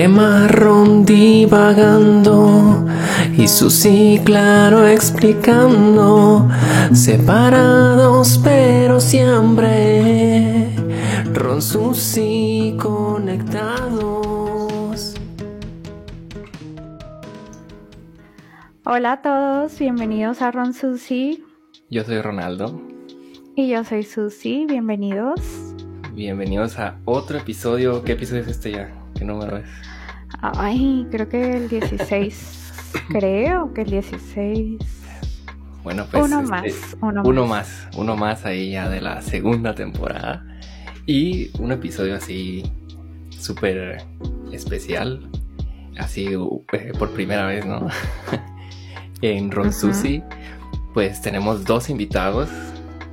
de marrón divagando y Susi claro explicando, separados pero siempre, Ron Susi conectados. Hola a todos, bienvenidos a Ron Susi. Yo soy Ronaldo. Y yo soy Susi, bienvenidos. Bienvenidos a otro episodio. ¿Qué episodio es este ya? ¿Qué número es? Ay, creo que el 16. creo que el 16. Bueno, pues. Uno este, más. Uno, uno más. más. Uno más ahí ya de la segunda temporada. Y un episodio así súper especial. Así eh, por primera vez, ¿no? en Ron. Susi, pues tenemos dos invitados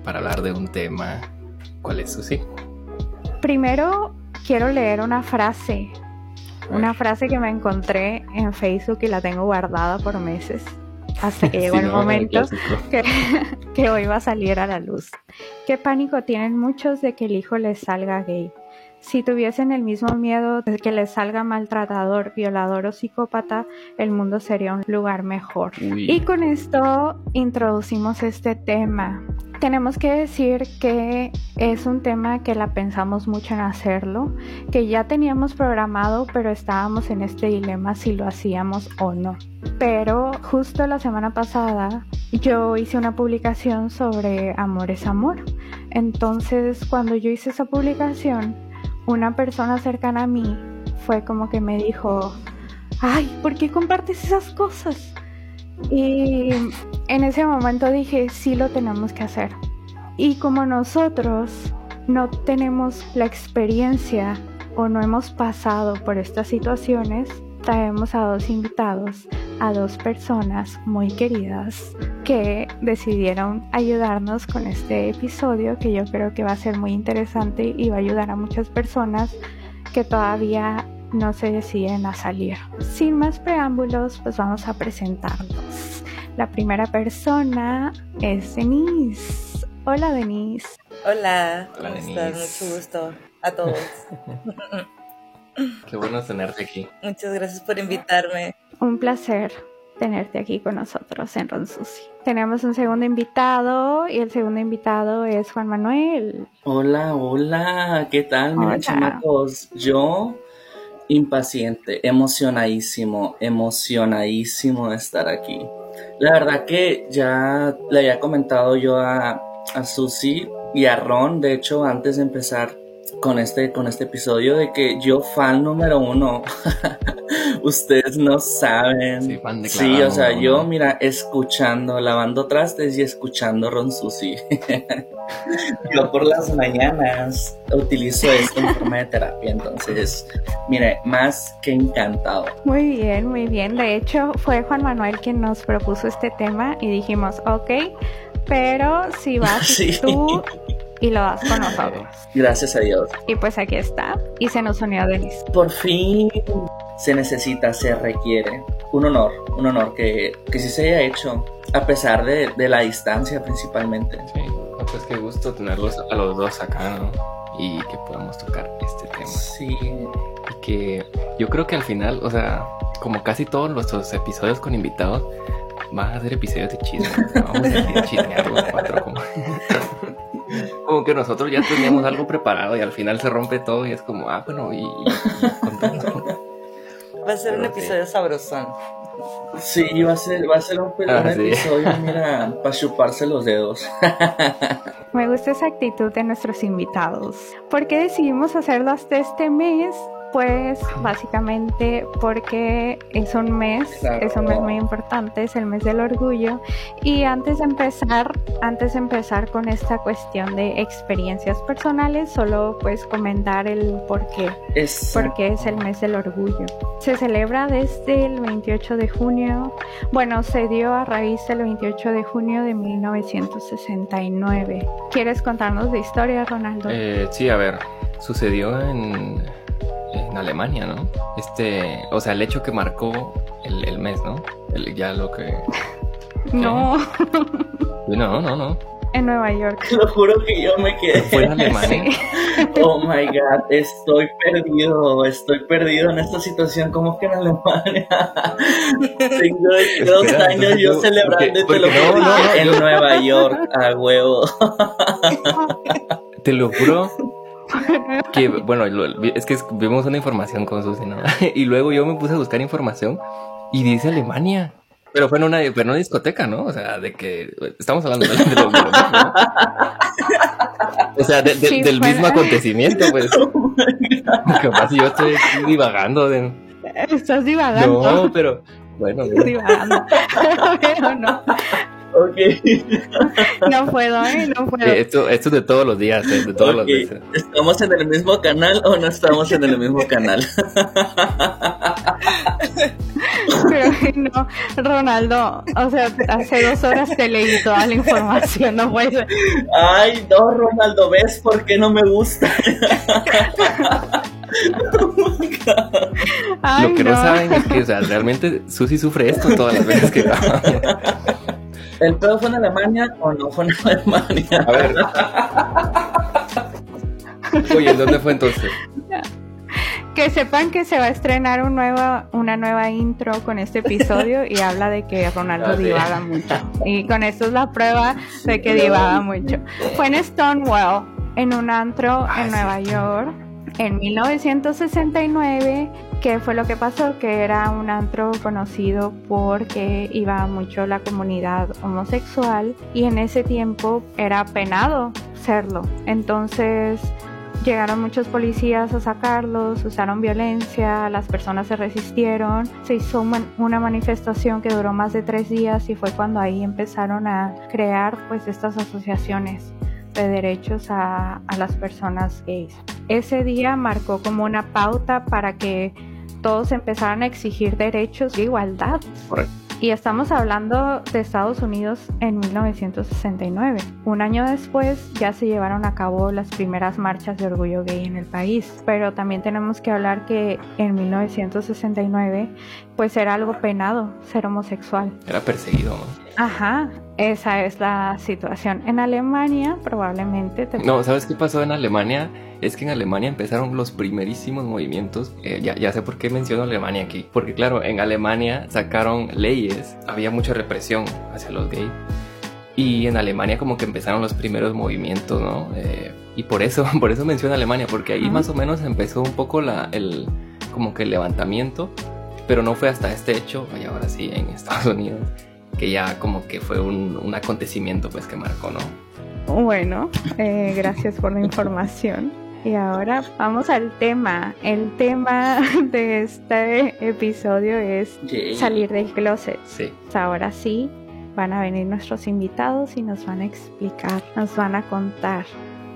para hablar de un tema. ¿Cuál es Susi? Primero quiero leer una frase. Una frase que me encontré en Facebook y la tengo guardada por meses. Hasta que llegó Sí, el ¿no? momento que, que hoy va a salir a la luz. ¿Qué pánico tienen muchos de que el hijo les salga gay? Si tuviesen el mismo miedo de que les salga maltratador, violador o psicópata, el mundo sería un lugar mejor. Uy. Y con esto introducimos este tema. Tenemos que decir que es un tema que la pensamos mucho en hacerlo, que ya teníamos programado, pero estábamos en este dilema si lo hacíamos o no. Pero justo la semana pasada yo hice una publicación sobre amor es amor. Entonces cuando yo hice esa publicación, una persona cercana a mí fue como que me dijo, ay, ¿por qué compartes esas cosas? Y en ese momento dije, sí lo tenemos que hacer. Y como nosotros no tenemos la experiencia o no hemos pasado por estas situaciones, traemos a dos invitados, a dos personas muy queridas que decidieron ayudarnos con este episodio que yo creo que va a ser muy interesante y va a ayudar a muchas personas que todavía no se deciden a salir. Sin más preámbulos, pues vamos a presentarlos. La primera persona es Denise. Hola Denise. Hola, Hola, ¿cómo? Denise. Mucho gusto a todos. Qué bueno tenerte aquí. Muchas gracias por invitarme. Un placer tenerte aquí con nosotros en Ron Susi. Tenemos un segundo invitado y el segundo invitado es Juan Manuel. Hola, hola, ¿qué tal, Hola. chamacos? Yo, impaciente, emocionadísimo, emocionadísimo de estar aquí. La verdad que ya le había comentado yo a, a Susi y a Ron, de hecho, antes de empezar con este, con este episodio, de que yo fan número uno. Ustedes no saben. Sí, fan Sí, declarado o sea, yo, mira, escuchando, lavando trastes y escuchando Ron Susi. Yo por las mañanas utilizo esto en forma de terapia, entonces, mire, más que encantado. Muy bien, muy bien. De hecho, fue Juan Manuel quien nos propuso este tema y dijimos, ok, pero si vas Sí. tú y lo das con nosotros. Gracias a Dios. Y pues aquí está. Y se nos unió Denise. Por fin se necesita, se requiere. Un honor, un honor que, que sí se haya hecho, a pesar de, de la distancia principalmente. Sí, pues qué gusto tenerlos a los dos acá, ¿no? Y que podamos tocar este tema. Sí, Y que yo creo que al final, o sea, como casi todos nuestros episodios con invitados, van a ser episodios de chisme. ¿no? Vamos a decir chismear los cuatro. Como... como que nosotros ya teníamos algo preparado y al final se rompe todo y es como, ah, bueno, y, y- y contamos. Va a ser un Pero sí. episodio sabrosón. sí, va a ser, va a ser un, un Ah, sí. episodio, mira, para chuparse los dedos. Me gusta esa actitud de nuestros invitados. ¿Por qué decidimos hacerlo hasta este mes? Pues básicamente porque es un mes, Claro. es un mes muy importante, es el mes del orgullo. Y antes de empezar, antes de empezar con esta cuestión de experiencias personales, solo pues comentar el por qué. Es porque es el mes del orgullo. Se celebra desde el 28 de junio, bueno, se dio a raíz del 28 de junio de 1969. ¿Quieres contarnos de historia, Ronaldo? Eh, sí, a ver, sucedió en, en Alemania, ¿no? Este, o sea, el hecho que marcó el, el mes, ¿no? El- ya lo que... no, No, no, no. en Nueva York. Te lo juro que yo me quedé. ¿Fue en Alemania? Oh my god, estoy perdido, estoy perdido en esta situación. ¿Cómo que en Alemania? Tengo dos Espera, años yo yo- celebrando y te lo juro no, no, en yo- Nueva York, a huevo. Te lo juro que, bueno, es que vimos una información con Susi, ¿no? Y luego yo me puse a buscar información y dice Alemania. Pero fue en una, pero en una discoteca, ¿no? O sea, de que estamos hablando de, lo. O sea, de- de- Sí, del mismo acontecimiento, pues. Capaz yo estoy divagando de... Estás divagando. No, pero bueno, Estás divagando. Pero no, Ok, no puedo, ¿eh? No puedo. eh, esto, esto es de todos los días, eh, de todos los ok. días. ¿Estamos en el mismo canal o no estamos en el mismo canal? Pero no, Ronaldo, o sea, hace dos horas te leí toda la información, no puede ser. Ay, no, Ronaldo, ¿ves por qué no me gusta? Ay, Lo que no. saben es que, o sea, realmente Susi sufre esto todas las veces que grabamos. ¿El pedo fue en Alemania o no fue en Alemania? A ver. Oye, ¿dónde fue entonces? Que sepan que se va a estrenar un nuevo, una nueva intro con este episodio y habla de que Ronaldo Ah, sí. divaga mucho. Y con esto es la prueba de que divaga mucho. Fue en Stonewall, en un antro Ah, en sí. Nueva York, en 1969. ¿Qué fue lo que pasó? Que era un antro conocido porque iba mucho la comunidad homosexual y en ese tiempo era penado serlo. Entonces Llegaron muchos policías a sacarlos, usaron violencia, las personas se resistieron, se hizo una manifestación que duró más de tres días y fue cuando ahí empezaron a crear pues estas asociaciones de derechos a, a las personas gays. Ese día marcó como una pauta para que todos empezaran a exigir derechos de igualdad. Correcto. Y estamos hablando de Estados Unidos en 1969. Un año después ya se llevaron a cabo las primeras marchas de orgullo gay en el país. Pero también tenemos que hablar que en 1969 pues era algo penado ser homosexual. Era perseguido, ¿no? Ajá, esa es la situación. En Alemania probablemente te... No, ¿sabes qué pasó en Alemania? Es que en Alemania empezaron los primerísimos movimientos. Eh, ya, ya sé por qué menciono Alemania aquí. Porque claro, en Alemania sacaron leyes, había mucha represión hacia los gays. Y en Alemania como que empezaron los primeros movimientos, ¿no? Eh, y por eso, por eso menciono Alemania, porque ahí Ajá. más o menos empezó un poco la, el, como que el levantamiento. Pero no fue hasta este hecho, y ahora sí, en Estados Unidos, que ya como que fue un, un acontecimiento pues que marcó, ¿no? Bueno, eh, gracias por la información. Y ahora vamos al tema. El tema de este episodio es salir del closet. Sí. Ahora sí, van a venir nuestros invitados y nos van a explicar, nos van a contar.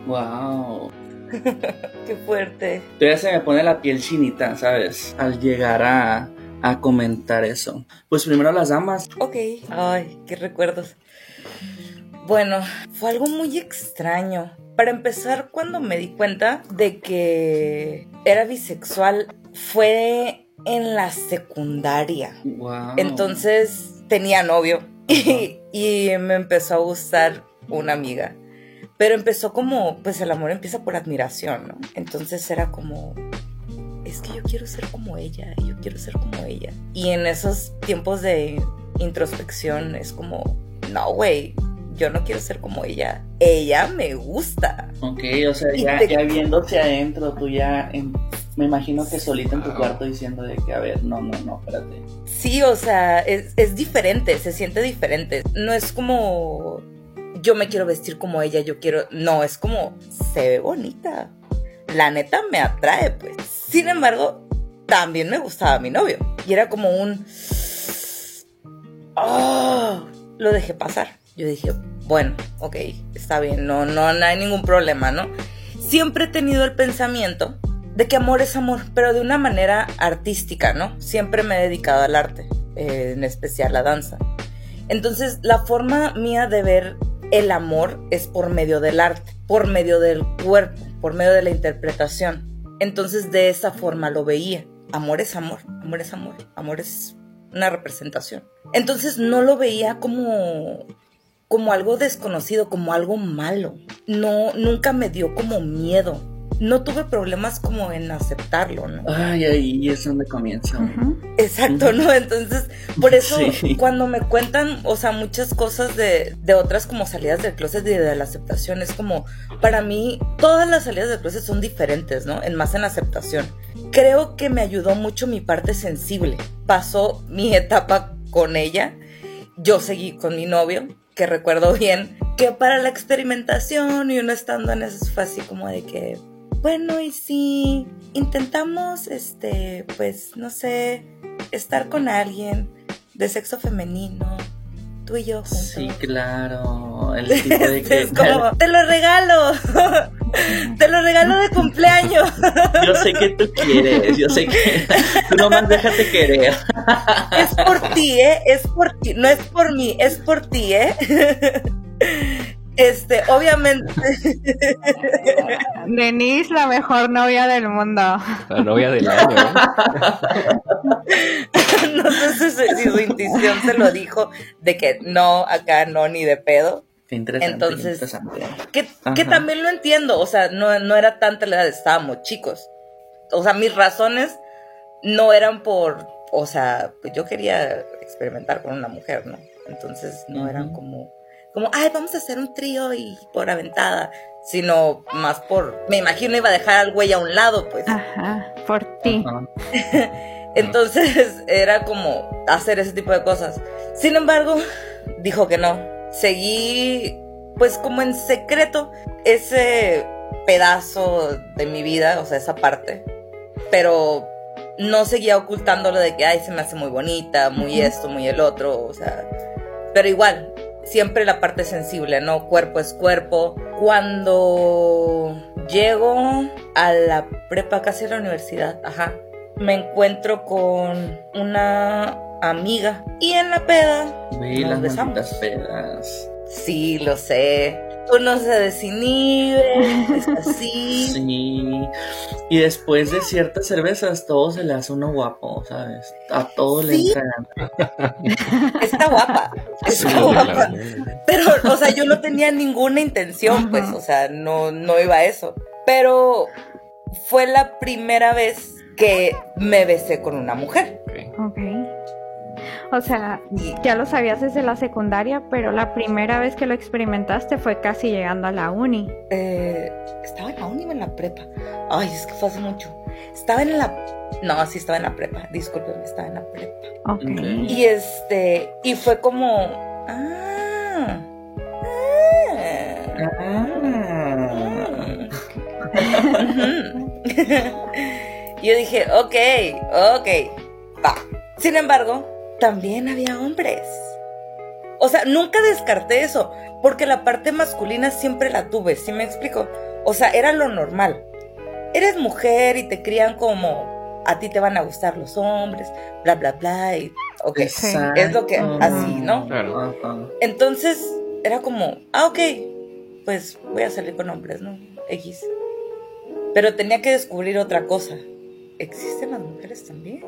Wow. Qué fuerte. Todavía se me pone la piel chinita, ¿sabes? Al llegar a, a comentar eso. Pues primero las damas. Ok. Ay, qué recuerdos. Bueno, fue algo muy extraño. Para empezar, cuando me di cuenta de que era bisexual, fue en la secundaria. Wow. Entonces tenía novio y, y me empezó a gustar una amiga. Pero empezó como, pues el amor empieza por admiración, ¿no? Entonces era como, es que yo quiero ser como ella, yo quiero ser como ella. Y en esos tiempos de introspección es como, no, güey, yo no quiero ser como ella. Ella me gusta. Ok, o sea, ya, te- ya viéndote adentro, tú ya, en- me imagino que solita en tu cuarto diciendo de que, a ver, no, no, no, espérate. Sí, o sea, es, es diferente, se siente diferente. No es como yo me quiero vestir como ella, yo quiero. No, es como se ve bonita. La neta me atrae, pues. Sin embargo, también me gustaba mi novio. Y era como un. Oh, lo dejé pasar. Yo dije, bueno, ok, está bien, no, no, no hay ningún problema, ¿no? Siempre he tenido el pensamiento de que amor es amor, pero de una manera artística, ¿no? Siempre me he dedicado al arte, eh, en especial la danza. Entonces, la forma mía de ver el amor es por medio del arte, por medio del cuerpo, por medio de la interpretación. Entonces, de esa forma lo veía. Amor es amor, amor es amor, amor es una representación. Entonces, no lo veía como como algo desconocido, como algo malo. No, nunca me dio como miedo. No tuve problemas como en aceptarlo, ¿no? Ay, ahí es donde comienza. Exacto, ¿no? Entonces, por eso cuando me cuentan, o sea, muchas cosas de, de otras como salidas del closet y de la aceptación, es como, para mí, todas las salidas del closet son diferentes, ¿no? En más en la aceptación. Creo que me ayudó mucho mi parte sensible. Pasó mi etapa con ella, yo seguí con mi novio, que recuerdo bien, que para la experimentación y uno estando en eso fue así como de que, bueno, y si intentamos, este, pues, no sé, estar con alguien de sexo femenino, tú y yo juntos. Sí, claro, el tipo de que... es como, te lo regalo, te lo regalo de cumpleaños. Yo sé que tú quieres, yo sé que tú nomás déjate querer. Es por ti, ¿eh? Es por ti, no es por mí, es por ti, ¿eh? Este, obviamente. Denise, la mejor novia del mundo. La novia del año. ¿eh? no sé si, su intuición se lo dijo de que no, acá no, ni de pedo. Interesante, Entonces, interesante. Que, que, también lo entiendo, o sea, no, no era tanta la edad, estábamos chicos. O sea, mis razones no eran por, o sea, pues yo quería experimentar con una mujer, ¿no? Entonces no eran como como, ay, vamos a hacer un trío y por aventada, sino más por, me imagino iba a dejar al güey a un lado, pues. Ajá, por ti. Entonces era como hacer ese tipo de cosas. Sin embargo, dijo que no. Seguí, pues como en secreto, ese pedazo de mi vida, o sea, esa parte. Pero no seguía ocultándolo de que, ay, se me hace muy bonita, muy esto, muy el otro, o sea. Pero igual, siempre la parte sensible, ¿no? Cuerpo es cuerpo. Cuando llego a la prepa, casi a la universidad, ajá, me encuentro con una amiga y en la peda Vi las besamos. pedas. Sí, lo sé uno se desinhibe, es así. Sí. Y después de ciertas cervezas, todo se le hace uno guapo, ¿sabes? A todo le entra. Está guapa. Está guapa. Pero, o sea, yo no tenía ninguna intención, pues, o sea, no, no iba a eso. Pero fue la primera vez que me besé con una mujer. Ok. O sea, ya lo sabías desde la secundaria, pero la primera vez que lo experimentaste fue casi llegando a la uni. Eh, ¿Estaba en la uni o en la prepa? Ay, es que fue hace mucho. Estaba en la... No, sí estaba en la prepa. Disculpen, estaba en la prepa. Ok. Y este... Y fue como... Ah... Ah. Yo dije, ok, ok, va. Sin embargo, también había hombres. O sea, nunca descarté eso, porque la parte masculina siempre la tuve, ¿sí me explico? O sea, era lo normal. Eres mujer y te crían como a ti te van a gustar los hombres, bla, bla, bla, y ok, es lo que, así, ¿no? Claro. Entonces, era como, ah, ok, pues voy a salir con hombres, ¿no? X. Pero tenía que descubrir otra cosa. Existen las mujeres también.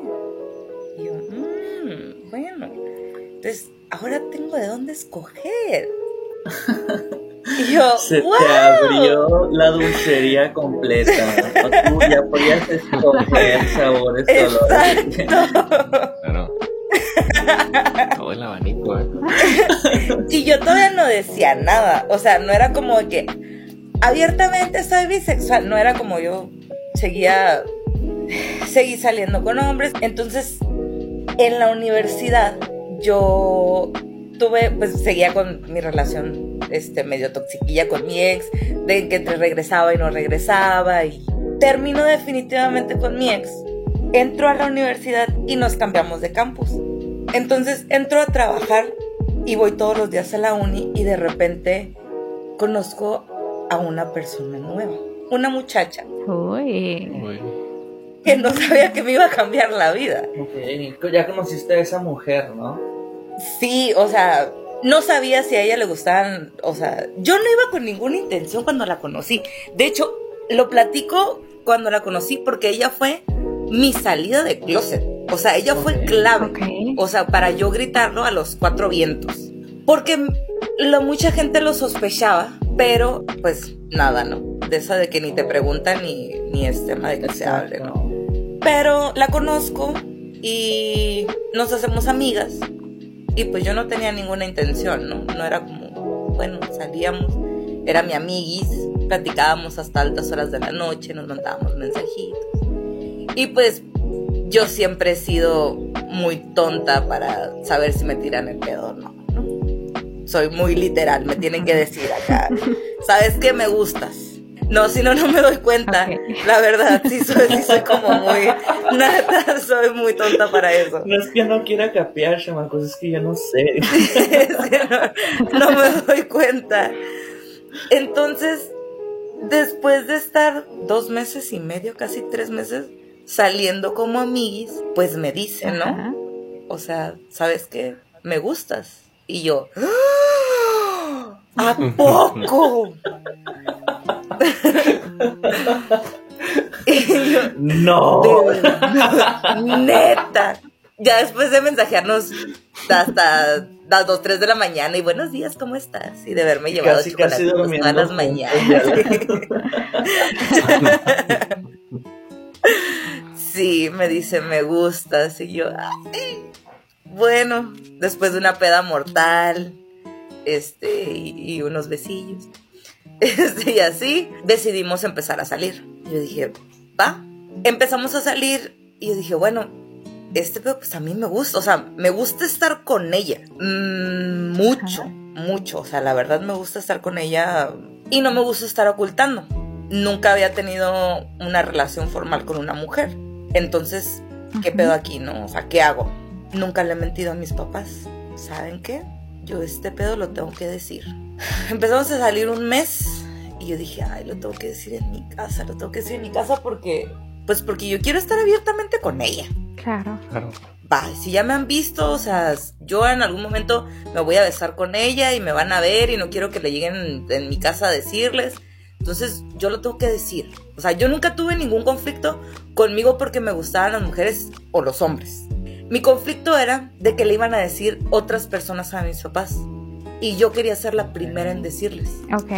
Y yo, mmm, bueno. Entonces, ahora tengo de dónde escoger. Y yo, Se wow. te abrió la dulcería completa. Tú ya podías escoger sabores, colores. Exacto. Claro. Todo el abanico, ¿eh? Y yo todavía no decía nada. O sea, no era como que abiertamente soy bisexual. No era como yo seguía, seguí saliendo con hombres. Entonces, en la universidad, yo tuve, pues seguía con mi relación este, medio toxiquilla con mi ex, de que entre regresaba y no regresaba. Y termino definitivamente con mi ex. Entro a la universidad y nos cambiamos de campus. Entonces entro a trabajar y voy todos los días a la uni y de repente conozco a una persona nueva, una muchacha Uy. Uy. Que no sabía que me iba a cambiar la vida. Ok, Ya conociste a esa mujer, ¿no? Sí, o sea, no sabía si a ella le gustaban, o sea, yo no iba con ninguna intención cuando la conocí. De hecho, lo platico cuando la conocí porque ella fue mi salida de closet. O sea, ella fue clave. Ok. O sea, para yo gritarlo a los cuatro vientos. Porque lo, mucha gente lo sospechaba, pero pues nada, ¿no? De esa de que ni te preguntan ni, ni es tema de que se hable, ¿no? Pero la conozco y nos hacemos amigas. Y pues yo no tenía ninguna intención, ¿no? No era como, bueno, salíamos, era mi amiguis, platicábamos hasta altas horas de la noche, nos mandábamos mensajitos. Y pues yo siempre he sido muy tonta para saber si me tiran el pedo o no, no. Soy muy literal, me tienen que decir acá, ¿sabes qué me gustas? No, si no, no me doy cuenta. La verdad, sí soy, sí soy como muy. Nada, soy muy tonta para eso. No es que no quiera capear, chamacos, es que yo no sé. no, no me doy cuenta. Entonces, después de estar dos meses y medio, casi tres meses, saliendo como amiguis, pues me dice, ¿no? O sea, ¿sabes qué? Me gustas. Y yo, ¡Ah! ¿a poco? no. neta. Ya después de mensajearnos hasta las 2, 3 de la mañana y buenos días, ¿cómo estás? Y de verme llevado casi, casi todas las mañanas. sí, me dice, me gustas. Y yo, bueno, después de una peda mortal, este, y, unos besillos, este, y así, decidimos empezar a salir. Yo dije, va, empezamos a salir, y yo dije, bueno, este pedo pues a mí me gusta, o sea, me gusta estar con ella, mm, mucho, mucho, o sea, la verdad me gusta estar con ella y no me gusta estar ocultando. Nunca había tenido una relación formal con una mujer. Entonces, ¿qué pedo aquí, no? O sea, ¿qué hago? Nunca le he mentido a mis papás. ¿Saben qué? Yo este pedo lo tengo que decir. Empezamos a salir un mes y yo dije, ay, lo tengo que decir en mi casa, lo tengo que decir en mi casa porque, pues porque yo quiero estar abiertamente con ella. Claro. Claro. Va, si ya me han visto, o sea, yo en algún momento me voy a besar con ella y me van a ver y no quiero que le lleguen en mi casa a decirles. Entonces yo lo tengo que decir. O sea, yo nunca tuve ningún conflicto conmigo porque me gustaban las mujeres o los hombres. Mi conflicto era de que le iban a decir otras personas a mis papás. Y yo quería ser la primera en decirles. Ok.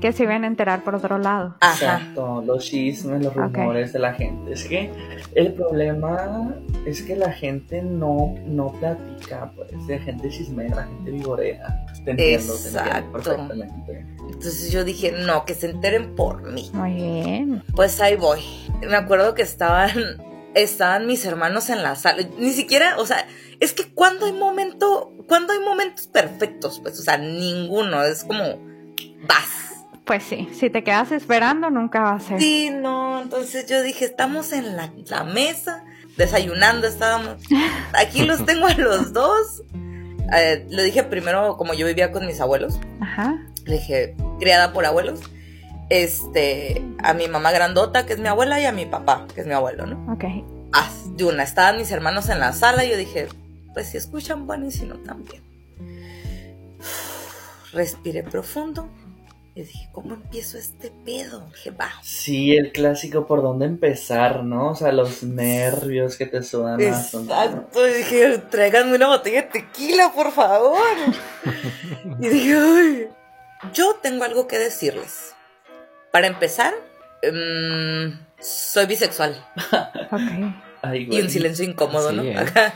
Que se iban a enterar por otro lado. Exacto, los chismes, los rumores de la gente. Es que el problema es que la gente no, no platica, pues, de gente chismera, la gente vigorea. Te entiendo, Exacto. perfectamente. Entonces yo dije, no, que se enteren por mí. Muy bien. Pues ahí voy. Me acuerdo que estaban, estaban mis hermanos en la sala. Ni siquiera, o sea, es que cuando hay momento, cuando hay momentos perfectos, pues, o sea, ninguno. Es como, vas. Pues sí, si te quedas esperando, nunca va a ser. Sí, no, entonces yo dije, estamos en la, la mesa, desayunando, estábamos. Aquí los tengo a los dos. Eh, lo dije primero, como yo vivía con mis abuelos. Ajá. Le dije, criada por abuelos. Este, a mi mamá grandota, que es mi abuela, y a mi papá, que es mi abuelo, ¿no? Ok. Ah, de una, estaban mis hermanos en la sala y yo dije, pues si escuchan bueno y si no también. Respiré profundo y dije, ¿cómo empiezo este pedo? Dije, va. Sí, el clásico por dónde empezar, ¿no? O sea, los nervios que te sudan. Exacto. Y dije, tráiganme una botella de tequila, por favor. y dije, Ay. yo tengo algo que decirles. Para empezar, um, soy bisexual. okay. y un silencio incómodo, ¿no? ¿eh? Acá.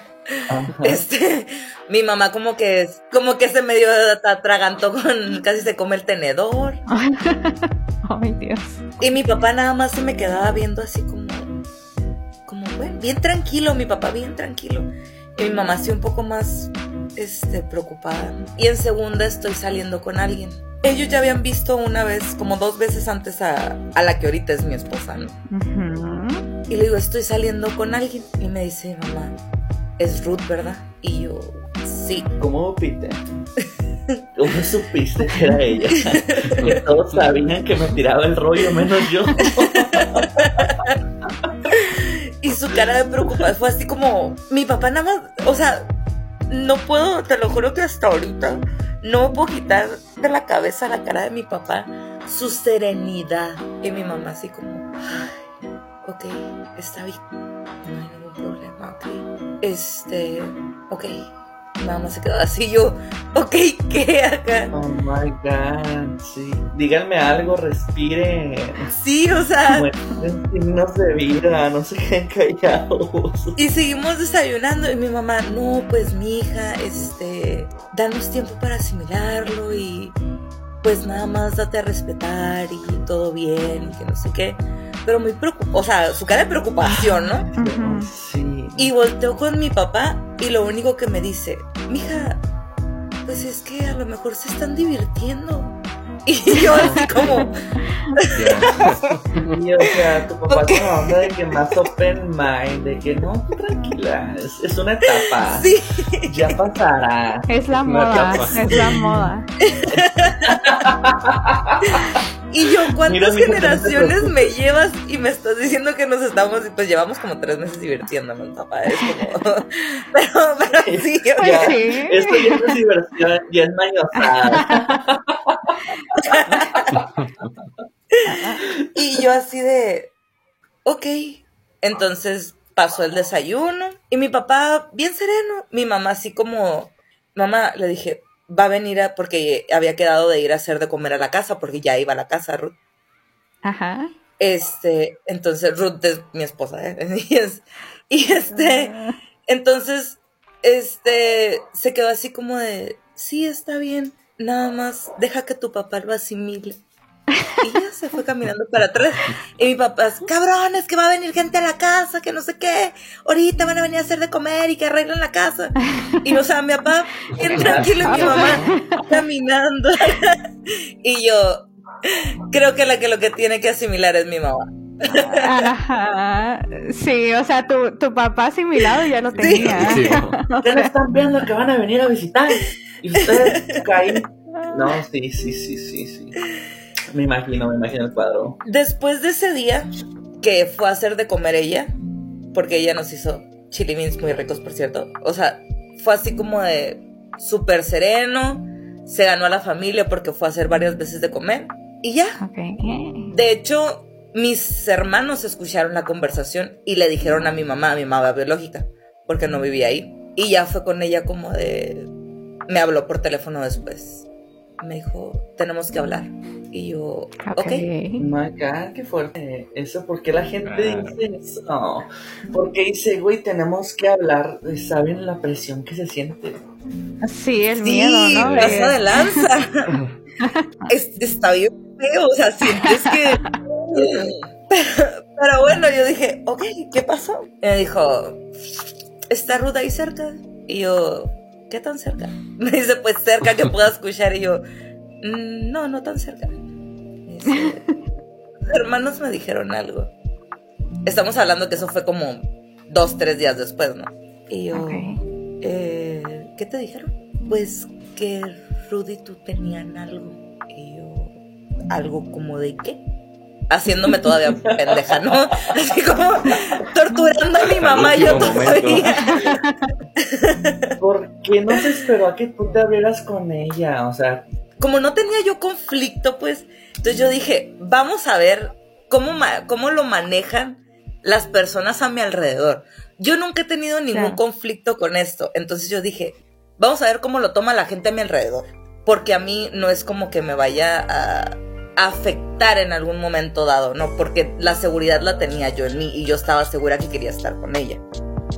Este, mi mamá como que, como que se medio atragantó con, casi se come el tenedor. Ay, Dios. Y mi papá nada más se me quedaba viendo así como, como, bueno, bien tranquilo, mi papá bien tranquilo. Y mi mamá sí un poco más, este, preocupada. Y en segunda estoy saliendo con alguien. Ellos ya habían visto una vez, como dos veces antes a, a la que ahorita es mi esposa, ¿no? Y le digo, estoy saliendo con alguien. Y me dice, mamá, es Ruth, ¿verdad? Y yo, sí. ¿Cómo supiste? ¿Cómo supiste que era ella? que todos sabían que me tiraba el rollo, menos yo. y su cara de preocupación fue así como, mi papá nada más, o sea, no puedo, te lo juro que hasta ahorita, no puedo quitar de la cabeza la cara de mi papá, su serenidad. Y mi mamá así como, ok, está bien, no hay ningún problema, ok. Este, ok, Nada más se quedó así yo, ok, ¿qué acá? Oh my god, sí. Díganme algo, respiren. Sí, o sea. Signos de vida, no se queden callados. Y seguimos desayunando y mi mamá, no, pues mi hija, este, danos tiempo para asimilarlo y pues nada más date a respetar y todo bien y que no sé qué. Pero muy preocupada, o sea, su cara de preocupación, ¿no? Sí. Y volteó con mi papá y lo único que me dice, mija, pues es que a lo mejor se están divirtiendo. Y yo así como. Y, o sea, tu papá Ok. con la onda de que más open mind, de que no, tranquila, es, es una etapa, sí, ya pasará. Es la moda, es la moda. Y yo, ¿cuántas Mira, generaciones me llevas y me estás diciendo que nos estamos, y pues llevamos como tres meses divirtiéndonos, papá? Es como, pero, pero sí, o sea, sí. Esto ya es diversión, ya es mañosada. y yo así de, ok, entonces pasó el desayuno y mi papá bien sereno, mi mamá así como, mamá, le dije, va a venir a, porque había quedado de ir a hacer de comer a la casa, porque ya iba a la casa, Ruth. Ajá. Este, entonces Ruth es mi esposa, ¿eh? Y, es, y este, entonces, este, se quedó así como de, sí, está bien, nada más, deja que tu papá lo asimile. Y ya se fue caminando para atrás. Y mi papá, es, cabrones, que va a venir gente a la casa, que no sé qué. Ahorita van a venir a hacer de comer y que arreglen la casa. Y no, o sea, mi papá, bien tranquilo, y mi mamá caminando. Y yo, creo que la que lo que tiene que asimilar es mi mamá. Ajá. Sí, o sea, tu, tu papá asimilado ya lo tenía. Sí. Ustedes están viendo que van a venir a visitar y ustedes caen. No, sí, sí, sí, sí, sí. Me imagino, me imagino el cuadro. Después de ese día que fue a hacer de comer ella, porque ella nos hizo chili beans muy ricos, por cierto. O sea, fue así como de súper sereno, se ganó a la familia porque fue a hacer varias veces de comer y ya. Ok. De hecho, mis hermanos escucharon la conversación y le dijeron a mi mamá, a mi mamá biológica, porque no vivía ahí. Y ya fue con ella como de... Me habló por teléfono después. Me dijo, tenemos que hablar. Y yo, ok. Ok. Oh my god, qué fuerte. Eso, ¿por qué la gente Ah. dice eso? Porque dice, güey, tenemos que hablar. ¿Saben la presión que se siente? Sí, el Sí, miedo, ¿no? De- pasa de lanza. Es- está bien feo, o sea, sientes que... Pero, pero bueno, yo dije, ok, ¿qué pasó? Y me dijo, ¿está Ruth ahí cerca? Y yo, ¿qué tan cerca? Me dice, pues cerca que pueda escuchar. Y yo, "Mm, no, no tan cerca. Dice, "Tus hermanos me dijeron algo. Estamos hablando que eso fue como dos, tres días después, ¿no? Y yo, eh, ¿qué te dijeron? Pues que Rudy y tú tenían algo. Y yo, ¿algo como de qué? Haciéndome todavía pendeja, ¿no? Así como torturando a mi mamá Al yo todavía. ¿Por qué no se esperó a que tú te abrieras con ella? O sea, Como no tenía yo conflicto, pues, entonces yo dije, vamos a ver cómo, cómo lo manejan las personas a mi alrededor. Yo nunca he tenido ningún Claro. conflicto con esto, entonces yo dije, vamos a ver cómo lo toma la gente a mi alrededor, porque a mí no es como que me vaya a afectar en algún momento dado, ¿no? Porque la seguridad la tenía yo en mí y yo estaba segura que quería estar con ella.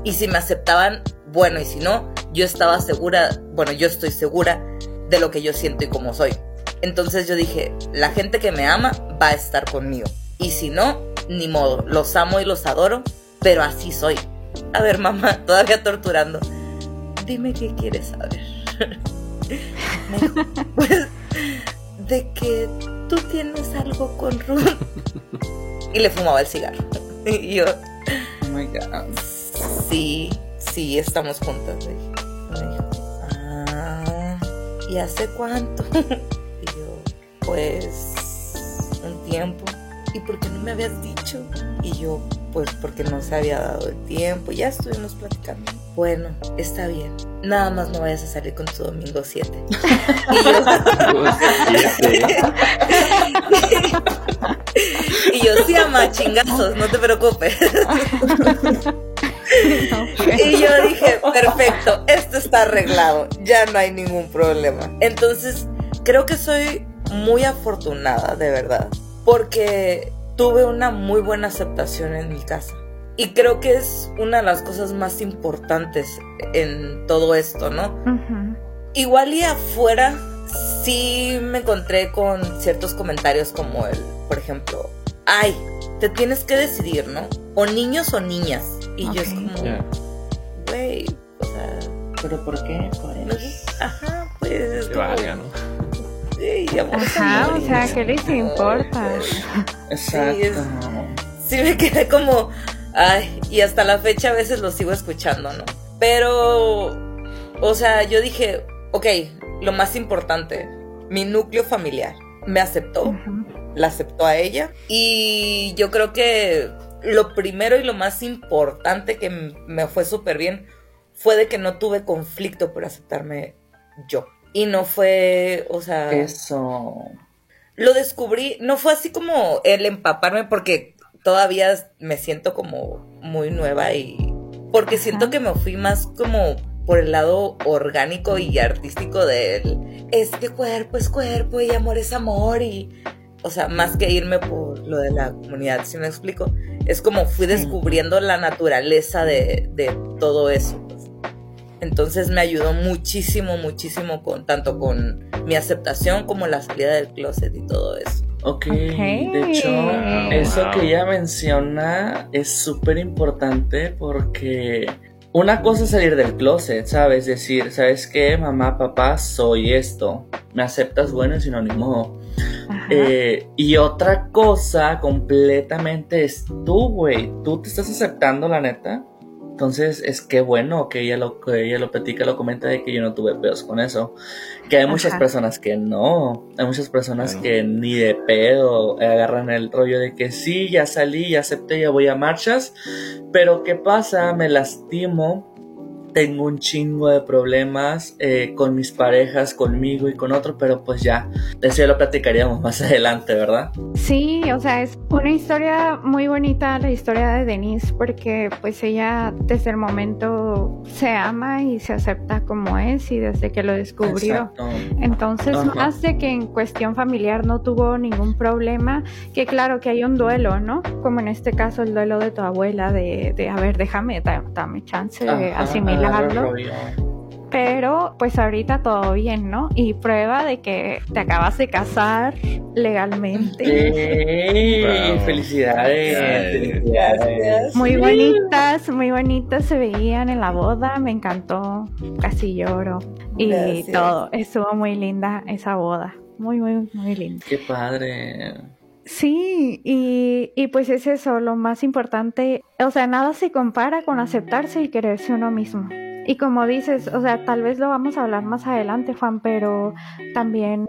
Y si me aceptaban, bueno, y si no, yo estaba segura, bueno, yo estoy segura de lo que yo siento y cómo soy. Entonces yo dije, la gente que me ama va a estar conmigo. Y si no, ni modo, los amo y los adoro, pero así soy. A ver, mamá, todavía torturando. Dime qué quieres saber. Pues, de que tú tienes algo con Ruth. Y le fumaba el cigarro. Y yo, oh my god. Sí, sí, estamos juntas. le dije. Me dijo, ah, ¿y hace cuánto? Y yo, pues, un tiempo. ¿Y por qué no me habías dicho? Y yo, pues, porque no se había dado el tiempo. Ya estuvimos platicando. Bueno, está bien. Nada más no vayas a salir con tu domingo 7. Y yo, Pues, siete. y yo, sí, ama, chingazos, no te preocupes. Y yo dije, perfecto, esto es está arreglado, ya no hay ningún problema. Entonces, creo que soy muy afortunada, de verdad, porque tuve una muy buena aceptación en mi casa. Y creo que es una de las cosas más importantes en todo esto, ¿no? Igual y afuera sí me encontré con ciertos comentarios como el, por ejemplo, ay, te tienes que decidir, ¿no? O niños o niñas. Y yo es como, güey, o sea... ¿Pero por qué? Pues, ajá, pues... Que valga, ¿no? Sí, Ajá, o sea, ¿qué les importa? Exacto. Sí, me quedé como, ay, y hasta la fecha a veces lo sigo escuchando, ¿no? Pero, o sea, yo dije, ok, lo más importante, mi núcleo familiar me aceptó, la aceptó a ella, y yo creo que lo primero y lo más importante que me fue súper bien fue de que no tuve conflicto por aceptarme yo. Y no fue, o sea... Eso. Lo descubrí, no fue así como el empaparme porque todavía me siento como muy nueva y... Porque siento que me fui más como por el lado orgánico y artístico del... Este cuerpo es cuerpo y amor es amor y... O sea, más que irme por lo de la comunidad, si me explico. Es como fui descubriendo la naturaleza de, de todo eso. Entonces me ayudó muchísimo, muchísimo con tanto con mi aceptación como la salida del closet y todo eso. Ok, de hecho, eso que ella menciona es súper importante porque una cosa es salir del closet, ¿sabes? Decir, ¿sabes qué? Mamá, papá, soy esto. Me aceptas bueno y sinónimo. Eh, y otra cosa completamente es tú, güey. Tú te estás aceptando, la neta. Entonces es que bueno que ella lo que ella lo platica, lo comenta de que yo no tuve pedos con eso. Que hay muchas personas que no, hay muchas personas que ni de pedo agarran el rollo de que sí, ya salí, ya acepté, ya voy a marchas, pero ¿qué pasa? Me lastimo, tengo un chingo de problemas eh, con mis parejas, conmigo y con otro, pero pues ya, eso ya lo platicaríamos más adelante, ¿verdad? Sí, o sea, es una historia muy bonita la historia de Denise porque pues ella desde el momento se ama y se acepta como es y desde que lo descubrió. Exacto. Entonces, Ajá. más de que en cuestión familiar no tuvo ningún problema, que claro que hay un duelo, ¿no? Como en este caso el duelo de tu abuela, de, de a ver, déjame, da- dame chance de Ajá, Pero pues ahorita todo bien, ¿no? Y prueba de que te acabas de casar legalmente. ¡Ey! Bravo. ¡Felicidades! Ay, ¡Felicidades! gracias. Muy bonitas, muy bonitas se veían en la boda, me encantó, casi lloro y Gracias. todo, estuvo muy linda esa boda, muy, muy, muy linda. ¡Qué padre! Sí, y, y pues es eso, lo más importante, o sea, nada se compara con aceptarse y quererse uno mismo. Y como dices, o sea, tal vez lo vamos a hablar más adelante, Juan, pero también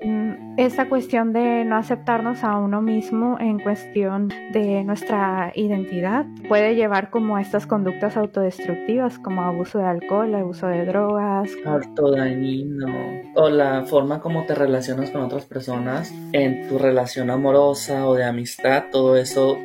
esta cuestión de no aceptarnos a uno mismo en cuestión de nuestra identidad puede llevar como a estas conductas autodestructivas, como abuso de alcohol, abuso de drogas. Harto dañino. O la forma como te relacionas con otras personas en tu relación amorosa o de amistad, todo eso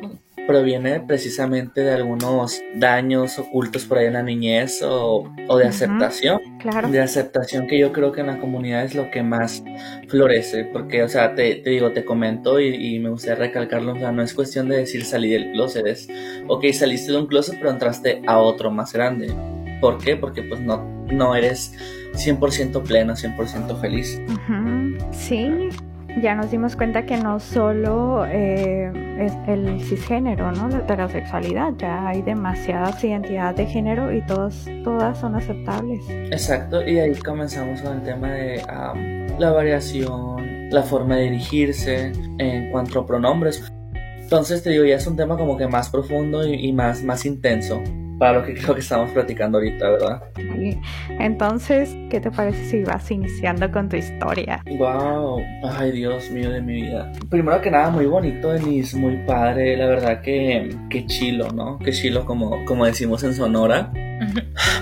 proviene precisamente de algunos daños ocultos por ahí en la niñez o, o de aceptación. Claro. de aceptación que yo creo que en la comunidad es lo que más florece, porque, o sea, te, te digo, te comento y, y me gustaría recalcarlo, o sea, no es cuestión de decir salí del closet, es, ok, saliste de un closet pero entraste a otro más grande. ¿Por qué? Porque pues no, no eres 100% pleno, 100% feliz. Ujú, Sí, ya nos dimos cuenta que no solo eh, es el cisgénero, ¿no? La heterosexualidad, ya hay demasiadas identidades de género y todas, todas son aceptables. Exacto, y ahí comenzamos con el tema de la variación, la forma de dirigirse en cuanto a pronombres. Entonces te digo, ya es un tema como que más profundo y, y más, más intenso para lo que creo que estamos platicando ahorita, ¿verdad? Sí. Entonces, ¿qué te parece si vas iniciando con tu historia? Wow, ay Dios mío de mi vida. Primero que nada, muy bonito, Denise, muy padre, la verdad que, que chilo, ¿no? Que chilo como, como decimos en Sonora.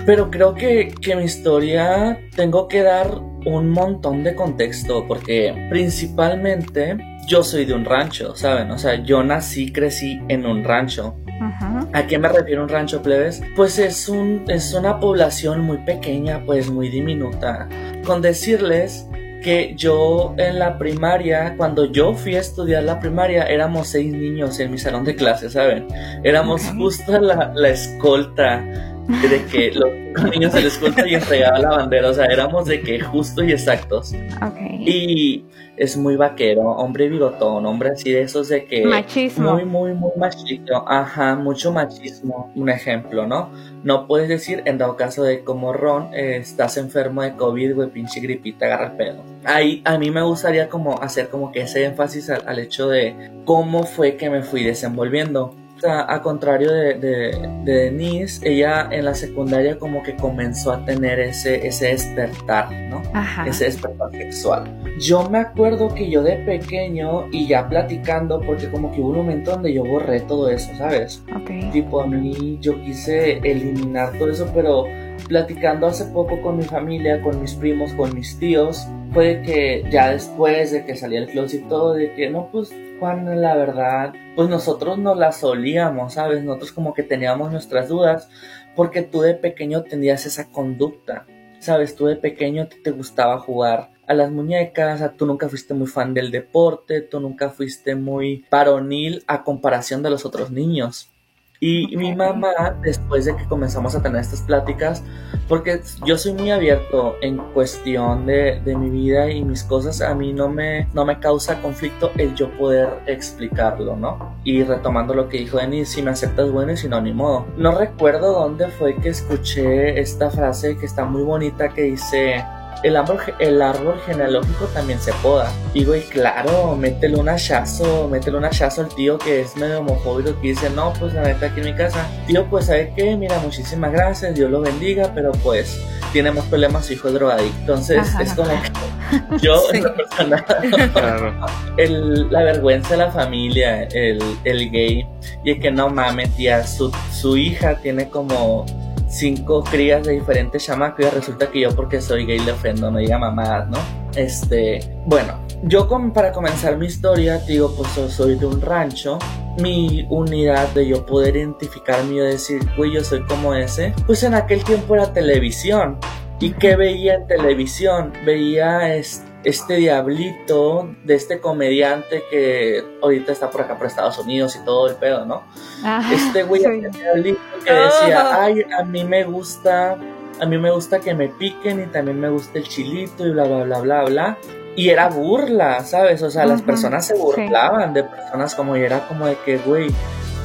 Pero creo que, que mi historia tengo que dar un montón de contexto porque principalmente yo soy de un rancho, ¿saben? O sea, yo nací, crecí en un rancho. Ujú, ¿A qué me refiero un rancho plebes? Pues es, un, es una población muy pequeña, pues muy diminuta. Con decirles que yo en la primaria, cuando yo fui a estudiar la primaria, éramos seis niños en mi salón de clases, ¿saben? Éramos justo la, la escolta de que los niños se les escolta y entregaba la bandera, o sea, éramos de que justo y exactos. Y es muy vaquero, hombre bigotón, hombre así de esos de que... Machismo. Muy, muy, muy machismo, ajá, mucho machismo, un ejemplo, ¿no? No puedes decir, en dado caso de como Ron, eh, estás enfermo de COVID, güey, pinche gripita, agarra el pedo. Ahí a mí me gustaría como hacer como que ese énfasis al hecho de cómo fue que me fui desenvolviendo a, contrario de, de, Denise, ella en la secundaria como que comenzó a tener ese, ese despertar, ¿no? Ese despertar sexual. Yo me acuerdo que yo de pequeño y ya platicando, porque como que hubo un momento donde yo borré todo eso, ¿sabes? Ok. Tipo, a mí yo quise eliminar todo eso, pero platicando hace poco con mi familia, con mis primos, con mis tíos, fue que ya después de que salí el closet y todo, de que no, pues La verdad, pues nosotros no la solíamos, ¿sabes? Nosotros como que teníamos nuestras dudas, porque tú de pequeño tenías esa conducta, ¿sabes? Tú de pequeño te, te gustaba jugar a las muñecas, a, tú nunca fuiste muy fan del deporte, tú nunca fuiste muy varonil a comparación de los otros niños. Y mi mamá, después de que comenzamos a tener estas pláticas, porque yo soy muy abierto en cuestión de, de, mi vida y mis cosas, a mí no me, no me causa conflicto el yo poder explicarlo, ¿no? Y retomando lo que dijo Denis, si me aceptas bueno y si no, ni modo. No recuerdo dónde fue que escuché esta frase que está muy bonita que dice el árbol, el árbol genealógico también se poda. Y güey, claro, métele un hachazo, métele un hachazo al tío que es medio homofóbico que dice, no, pues la neta aquí en mi casa. Tío, pues sabe qué, mira, muchísimas gracias, Dios lo bendiga, pero pues tenemos problemas, su hijo es drogadicto. Entonces es como que yo, en la persona, el, la vergüenza de la familia, el, el gay, y es que no mames, tía, su, su hija tiene como cinco crías de diferentes chamacos y resulta que yo porque soy gay le ofendo, no diga mamadas, ¿no? Este, bueno, yo para comenzar mi historia, digo, pues soy de un rancho, mi unidad de yo poder identificarme y decir, güey, yo soy como ese, pues en aquel tiempo era televisión. ¿Y qué veía en televisión? Veía este este diablito de este comediante que ahorita está por acá por Estados Unidos y todo el pedo, ¿no? este güey este diablito que decía, ay, a mí me gusta, a mí me gusta que me piquen y también me gusta el chilito y bla, bla, bla, bla, bla. Y era burla, ¿sabes? O sea, las personas se burlaban de personas como y era como de que, güey,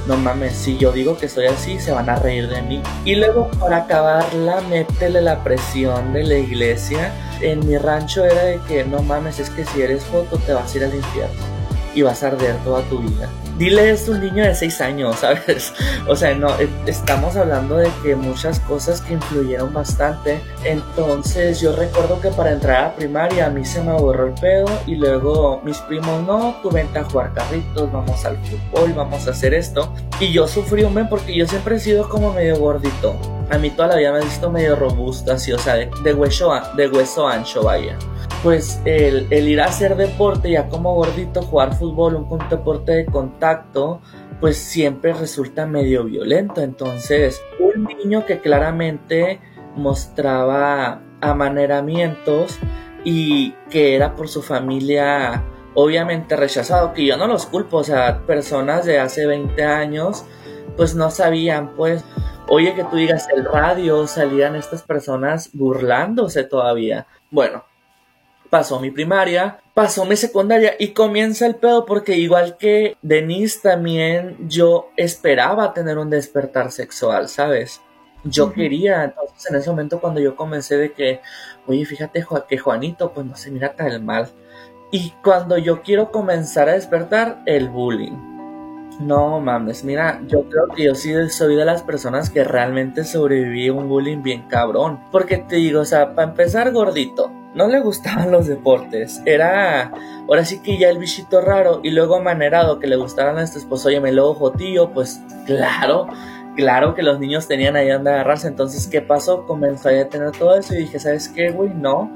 no mames, si yo digo que soy así, se van a reír de mí. Y luego para acabarla, métele la presión de la iglesia en mi rancho era de que no mames, es que si eres foto te vas a ir al infierno y vas a arder toda tu vida. Dile esto a un niño de 6 años, ¿sabes? O sea, no, eh, estamos hablando de que muchas cosas que influyeron bastante. Entonces yo recuerdo que para entrar a primaria a mí se me borró el pedo y luego mis primos, no, tú vente a jugar carritos, vamos al fútbol, vamos a hacer esto. Y yo sufrí un mes porque yo siempre he sido como medio gordito. A mí toda la vida me he visto medio robusto, así, o sea, de hueso, de hueso ancho, vaya pues el, ir a hacer deporte ya como gordito, jugar fútbol, un deporte de contacto, pues siempre resulta medio violento. Entonces, un niño que claramente mostraba amaneramientos y que era por su familia obviamente rechazado, que yo no los culpo, o sea, personas de hace 20 años pues no sabían, pues, oye que tú digas el radio, salían estas personas burlándose todavía. Bueno, pasó mi primaria, pasó mi secundaria y comienza el pedo porque igual que Denise también yo esperaba tener un despertar sexual, ¿sabes? Yo quería, entonces en ese momento cuando yo comencé de que, oye, fíjate que Juanito pues no se mira tan mal. Y cuando yo quiero comenzar a despertar, el bullying. No mames, mira, yo creo que yo sí soy de las personas que realmente sobreviví a un bullying bien cabrón. Porque te digo, o sea, para empezar gordito, no le gustaban los deportes. Era, ahora sí que ya el bichito raro y luego manerado que le gustaran a este esposo, oye, me lo ojo tío, pues claro, claro que los niños tenían ahí donde agarrarse. Entonces, ¿qué pasó? Comenzó a tener todo eso y dije, ¿sabes qué, güey? No,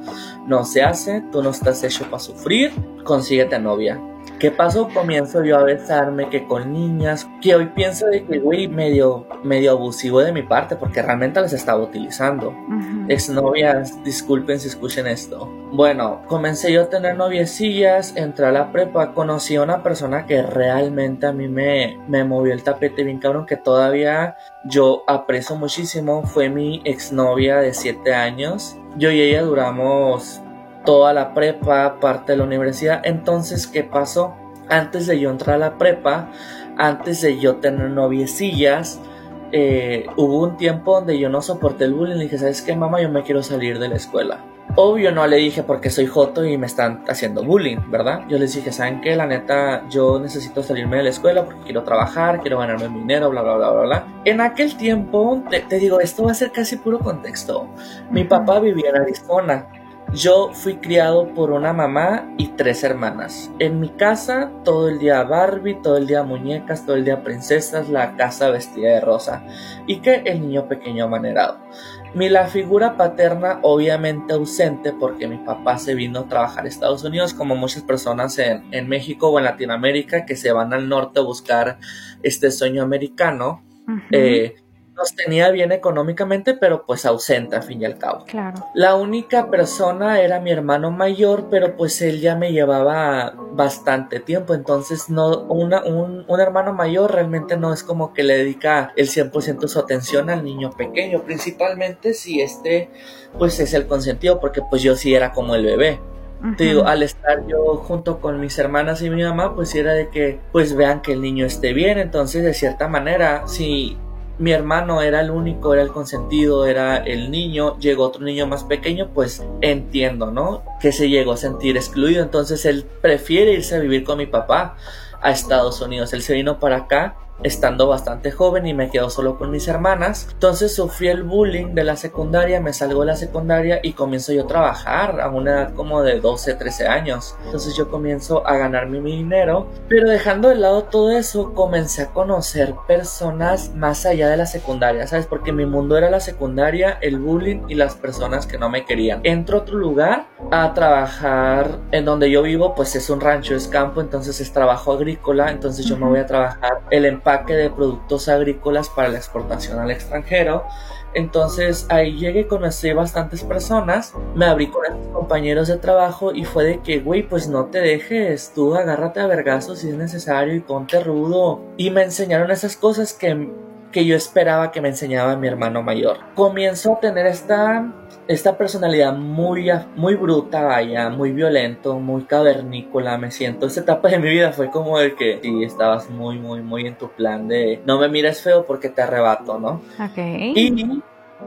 no se hace, tú no estás hecho para sufrir, consíguete novia. ¿Qué pasó? Comienzo yo a besarme que con niñas, que hoy pienso de que, güey, medio, medio abusivo de mi parte, porque realmente las estaba utilizando. Exnovias, disculpen si escuchen esto. Bueno, comencé yo a tener noviecillas, entré a la prepa, conocí a una persona que realmente a mí me, me movió el tapete bien cabrón, que todavía yo aprecio muchísimo. Fue mi exnovia de 7 años. Yo y ella duramos toda la prepa, parte de la universidad. Entonces, ¿qué pasó? Antes de yo entrar a la prepa, antes de yo tener noviecillas, eh, hubo un tiempo donde yo no soporté el bullying y dije, ¿sabes qué, mamá? Yo me quiero salir de la escuela. Obvio no le dije porque soy joto y me están haciendo bullying, ¿verdad? Yo les dije, ¿saben qué? La neta, yo necesito salirme de la escuela porque quiero trabajar, quiero ganarme mi dinero, bla, bla, bla, bla, bla. En aquel tiempo, te, te digo, esto va a ser casi puro contexto. Mi papá vivía en Arizona yo fui criado por una mamá y tres hermanas. En mi casa todo el día Barbie, todo el día muñecas, todo el día princesas, la casa vestida de rosa y que el niño pequeño amanerado. Mi la figura paterna obviamente ausente porque mi papá se vino a trabajar a Estados Unidos como muchas personas en, en México o en Latinoamérica que se van al norte a buscar este sueño americano nos tenía bien económicamente, pero pues ausente a fin y al cabo. Claro. La única persona era mi hermano mayor, pero pues él ya me llevaba bastante tiempo, entonces no, una, un, un hermano mayor realmente no es como que le dedica el 100% su atención al niño pequeño, principalmente si este pues es el consentido, porque pues yo sí era como el bebé. Te digo, al estar yo junto con mis hermanas y mi mamá, pues era de que pues vean que el niño esté bien, entonces de cierta manera, si mi hermano era el único, era el consentido, era el niño, llegó otro niño más pequeño, pues entiendo, ¿no? Que se llegó a sentir excluido, entonces él prefiere irse a vivir con mi papá a Estados Unidos, él se vino para acá estando bastante joven y me quedo solo con mis hermanas. Entonces sufrí el bullying de la secundaria, me salgo de la secundaria y comienzo yo a trabajar a una edad como de 12, 13 años. Entonces yo comienzo a ganarme mi dinero, pero dejando de lado todo eso, comencé a conocer personas más allá de la secundaria, ¿sabes? Porque mi mundo era la secundaria, el bullying y las personas que no me querían. Entro a otro lugar a trabajar en donde yo vivo, pues es un rancho, es campo, entonces es trabajo agrícola, entonces yo me voy a trabajar el empaque de productos agrícolas para la exportación al extranjero. Entonces ahí llegué, conocí bastantes personas, me abrí con estos compañeros de trabajo y fue de que, güey, pues no te dejes, tú agárrate a vergazos si es necesario y ponte rudo. Y me enseñaron esas cosas que que yo esperaba que me enseñaba mi hermano mayor. Comienzo a tener esta, esta personalidad muy, muy bruta, vaya, muy violento, muy cavernícola, me siento. Esta etapa de mi vida fue como de que sí, estabas muy, muy, muy en tu plan de no me mires feo porque te arrebato, ¿no? Ok. Y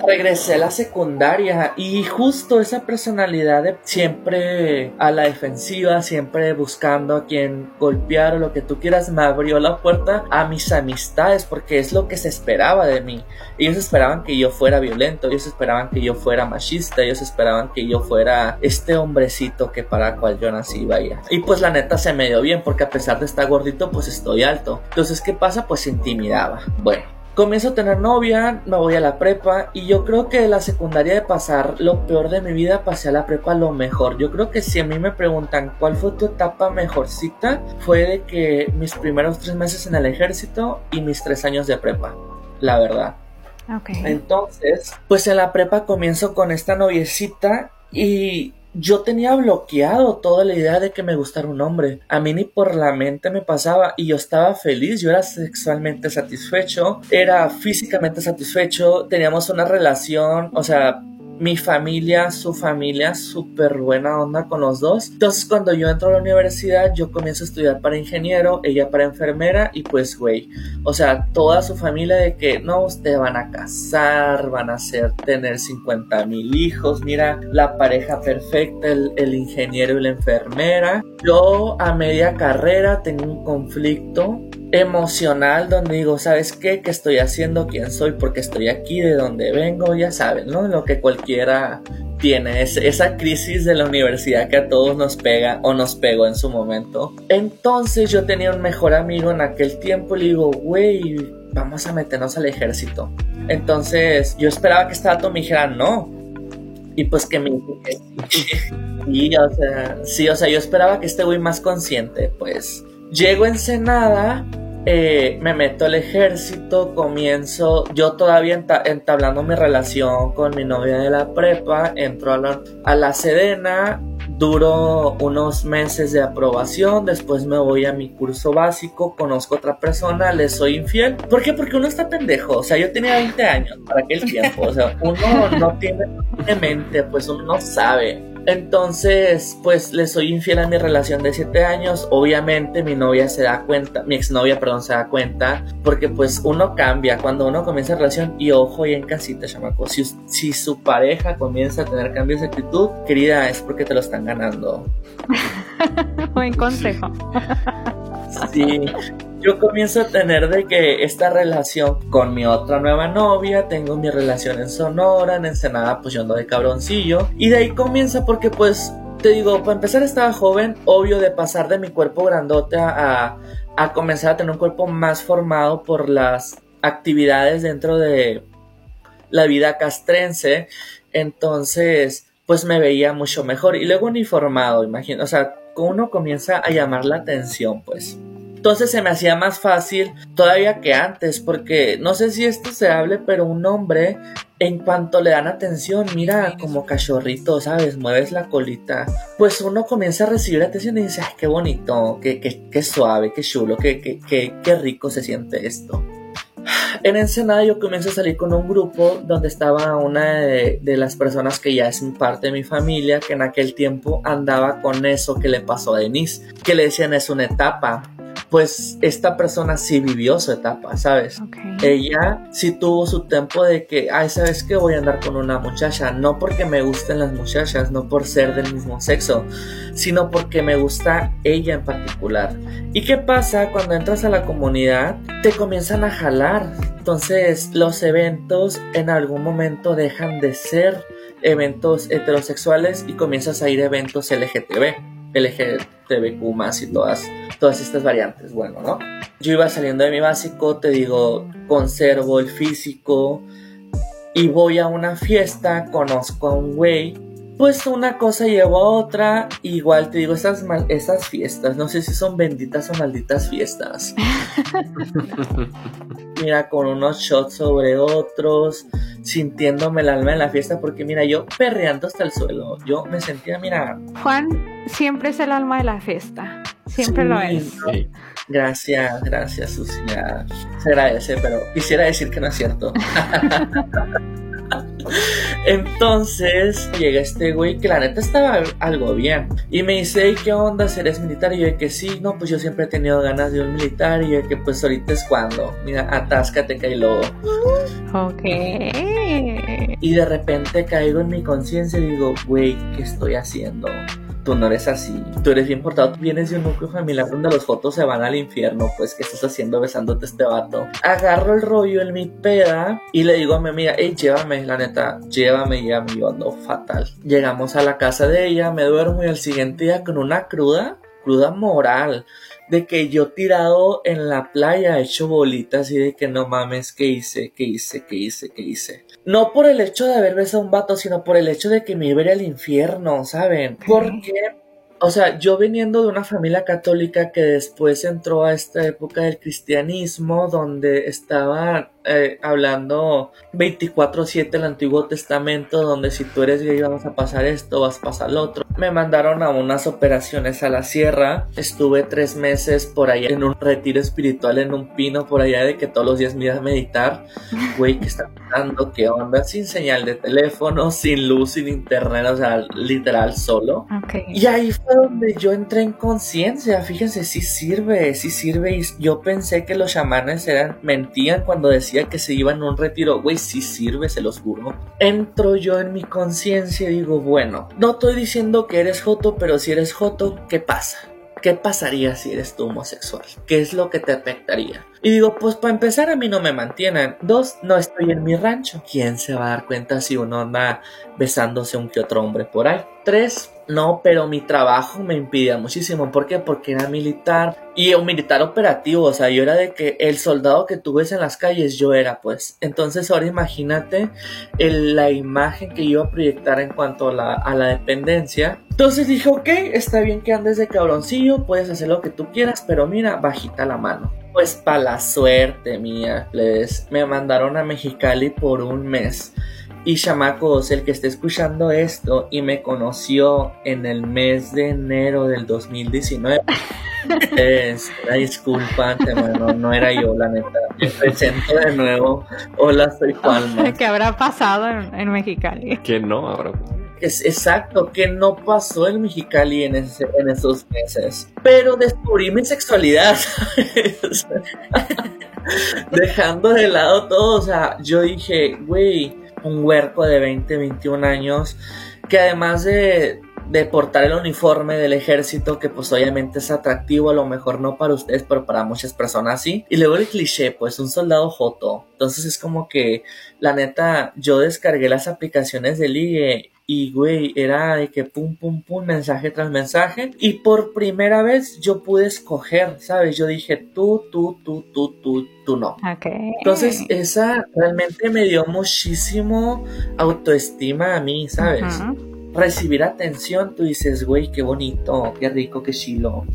regresé a la secundaria y justo esa personalidad de siempre a la defensiva, siempre buscando a quien golpear o lo que tú quieras, me abrió la puerta a mis amistades porque es lo que se esperaba de mí. Ellos esperaban que yo fuera violento, ellos esperaban que yo fuera machista, ellos esperaban que yo fuera este hombrecito que para cual yo nací, vaya. Y pues la neta se me dio bien porque a pesar de estar gordito, pues estoy alto. Entonces, ¿qué pasa? Pues intimidaba. Bueno Comienzo a tener novia, me voy a la prepa y yo creo que de la secundaria de pasar lo peor de mi vida pasé a la prepa lo mejor. Yo creo que si a mí me preguntan cuál fue tu etapa mejorcita, fue de que mis primeros tres meses en el ejército y mis tres años de prepa, la verdad. Okay. Entonces, pues en la prepa comienzo con esta noviecita y yo tenía bloqueado toda la idea de que me gustara un hombre. A mí ni por la mente me pasaba y yo estaba feliz, yo era sexualmente satisfecho, era físicamente satisfecho, teníamos una relación, o sea, mi familia, su familia, súper buena onda con los dos. Entonces cuando yo entro a la universidad, yo comienzo a estudiar para ingeniero, ella para enfermera y pues, güey, o sea, toda su familia de que no, ustedes van a casar, van a hacer, tener 50 mil hijos, mira, la pareja perfecta, el, el ingeniero y la enfermera. Yo a media carrera tengo un conflicto emocional donde digo, ¿sabes qué? ¿Qué estoy haciendo? ¿Quién soy? Porque estoy aquí, de donde vengo, ya saben, ¿no? Lo que cualquiera tiene, es esa crisis de la universidad que a todos nos pega o nos pegó en su momento. Entonces yo tenía un mejor amigo en aquel tiempo y le digo, güey, vamos a meternos al ejército. Entonces yo esperaba que esta vato me dijera, no, Y pues que me y, o sea, sí, o sea, yo esperaba que este güey más consciente, pues. Llego en Senada, eh, me meto al ejército, comienzo, yo todavía entablando mi relación con mi novia de la prepa, entro a la, a la Sedena, duro unos meses de aprobación, después me voy a mi curso básico, conozco a otra persona, le soy infiel. ¿Por qué? Porque uno está pendejo, o sea, yo tenía 20 años para aquel tiempo, o sea, uno no tiene mente, pues uno no sabe. Entonces, pues le soy infiel a mi relación de 7 años. Obviamente mi novia se da cuenta, mi exnovia, perdón, se da cuenta, porque pues uno cambia cuando uno comienza relación y ojo y en casita, chamaco. Si, si su pareja comienza a tener cambios de actitud, querida, es porque te lo están ganando. Buen consejo. sí, yo comienzo a tener de que esta relación con mi otra nueva novia, tengo mi relación en Sonora, en Ensenada, pues yo ando de cabroncillo. Y de ahí comienza porque pues, te digo, para empezar estaba joven, obvio de pasar de mi cuerpo grandote a, a comenzar a tener un cuerpo más formado por las actividades dentro de la vida castrense. Entonces, pues me veía mucho mejor. Y luego uniformado, imagino, o sea, uno comienza a llamar la atención, pues. Entonces se me hacía más fácil todavía que antes, porque no sé si esto se hable, pero un hombre, en cuanto le dan atención, mira como cachorrito, ¿sabes? Mueves la colita. Pues uno comienza a recibir atención y dice, ay, qué bonito, qué, qué, qué suave, qué chulo, qué, qué, qué, qué rico se siente esto. En Ensenada yo comienzo a salir con un grupo donde estaba una de, de, las personas que ya es parte de mi familia, que en aquel tiempo andaba con eso que le pasó a Denise, que le decían es una etapa pues esta persona sí vivió su etapa, ¿sabes? Ella sí tuvo su tiempo de que, ay, ¿sabes qué? Voy a andar con una muchacha, no porque me gusten las muchachas, no por ser del mismo sexo, sino porque me gusta ella en particular. ¿Y qué pasa cuando entras a la comunidad? Te comienzan a jalar. Entonces los eventos en algún momento dejan de ser eventos heterosexuales y comienzas a ir a eventos LGTB. LGTBQ más y todas, todas estas variantes. Bueno, ¿no? Yo iba saliendo de mi básico, te digo, conservo el físico y voy a una fiesta, conozco a un güey. Pues una cosa llevó a otra, igual te digo, esas, esas fiestas, no sé si son benditas o malditas fiestas. Mira, con unos shots sobre otros, sintiéndome el alma en la fiesta, porque mira, yo perreando hasta el suelo, yo me sentía, mira. Juan siempre es el alma de la fiesta, siempre lo es. Gracias, gracias, Sucia. Se agradece, pero quisiera decir que no es cierto. Entonces llega este güey que la neta estaba algo bien. Y me dice, ¿qué onda? ¿Eres militar? Y yo de que sí, no, pues yo siempre he tenido ganas de un militar. Y yo de que pues ahorita es cuando. Mira, atáscate, lobo Ok. Y de repente caigo en mi conciencia y digo, güey, ¿qué estoy haciendo? Tú no eres así, tú eres bien portado, tú vienes de un núcleo familiar donde los fotos se van al infierno, pues, ¿qué estás haciendo besándote este vato? Agarro el rollo en mi peda y le digo a mi amiga, hey, llévame, la neta, llévame, y a yo ando fatal. Llegamos a la casa de ella, me duermo y al siguiente día con una cruda, cruda moral de que yo tirado en la playa hecho bolitas y de que no mames, ¿qué hice? ¿Qué hice? ¿Qué hice? ¿Qué hice? No por el hecho de haber besado a un vato, sino por el hecho de que me iba al infierno, ¿saben? Porque o sea, yo viniendo de una familia católica que después entró a esta época del cristianismo, donde estaba eh, hablando 24/7 el Antiguo Testamento, donde si tú eres gay vas a pasar esto, vas a pasar lo otro. Me mandaron a unas operaciones a la sierra, estuve tres meses por allá en un retiro espiritual en un pino por allá de que todos los días me iba a meditar. Güey, ¿qué está pasando? ¿Qué onda? Sin señal de teléfono, sin luz, sin internet, o sea, literal solo. Y ahí fue donde yo entré en conciencia, fíjense, sí sirve, sí sirve. Y yo pensé que los chamanes eran, mentían cuando decían que se iban a un retiro, güey, si sirve, se los juro. Entro yo en mi conciencia y digo, bueno, no estoy diciendo que eres joto, pero si eres joto, ¿qué pasa? ¿Qué pasaría si eres tú homosexual? ¿Qué es lo que te afectaría? Y digo, pues para empezar a mí no me mantienen. Dos, no estoy en mi rancho. ¿Quién se va a dar cuenta si uno anda besándose un que otro hombre por ahí? Tres, No, pero mi trabajo me impidía muchísimo. ¿Por qué? Porque era militar y un militar operativo. O sea, yo era de que el soldado que tú ves en las calles, yo era, pues. Entonces, ahora imagínate la imagen que iba a proyectar en cuanto a la, a la dependencia. Entonces dije, ok, está bien que andes de cabroncillo, puedes hacer lo que tú quieras, pero mira, bajita la mano. Pues para la suerte mía, les me mandaron a Mexicali por un mes. Y chamacos, el que esté escuchando esto y me conoció en el mes de enero del 2019, es una disculpa, no, no era yo, la neta. Me presento de nuevo. Hola, soy Palma. ¿Qué habrá pasado en, en Mexicali? Que no habrá es exacto, que no pasó en Mexicali en, ese, en esos meses. Pero descubrí mi sexualidad, Dejando de lado todo, o sea, yo dije, güey, un huerco de 20, 21 años, que además de, de portar el uniforme del ejército, que pues obviamente es atractivo, a lo mejor no para ustedes, pero para muchas personas sí. Y luego el cliché, pues un soldado joto. Entonces es como que, la neta, yo descargué las aplicaciones de ligue y güey, era de que pum, pum, pum, mensaje tras mensaje. Y por primera vez yo pude escoger, ¿sabes? Yo dije tú, tú, tú, tú, tú, tú no. Entonces, esa realmente me dio muchísimo autoestima a mí, ¿sabes? Recibir atención, tú dices, güey, qué bonito, qué rico, qué chilo.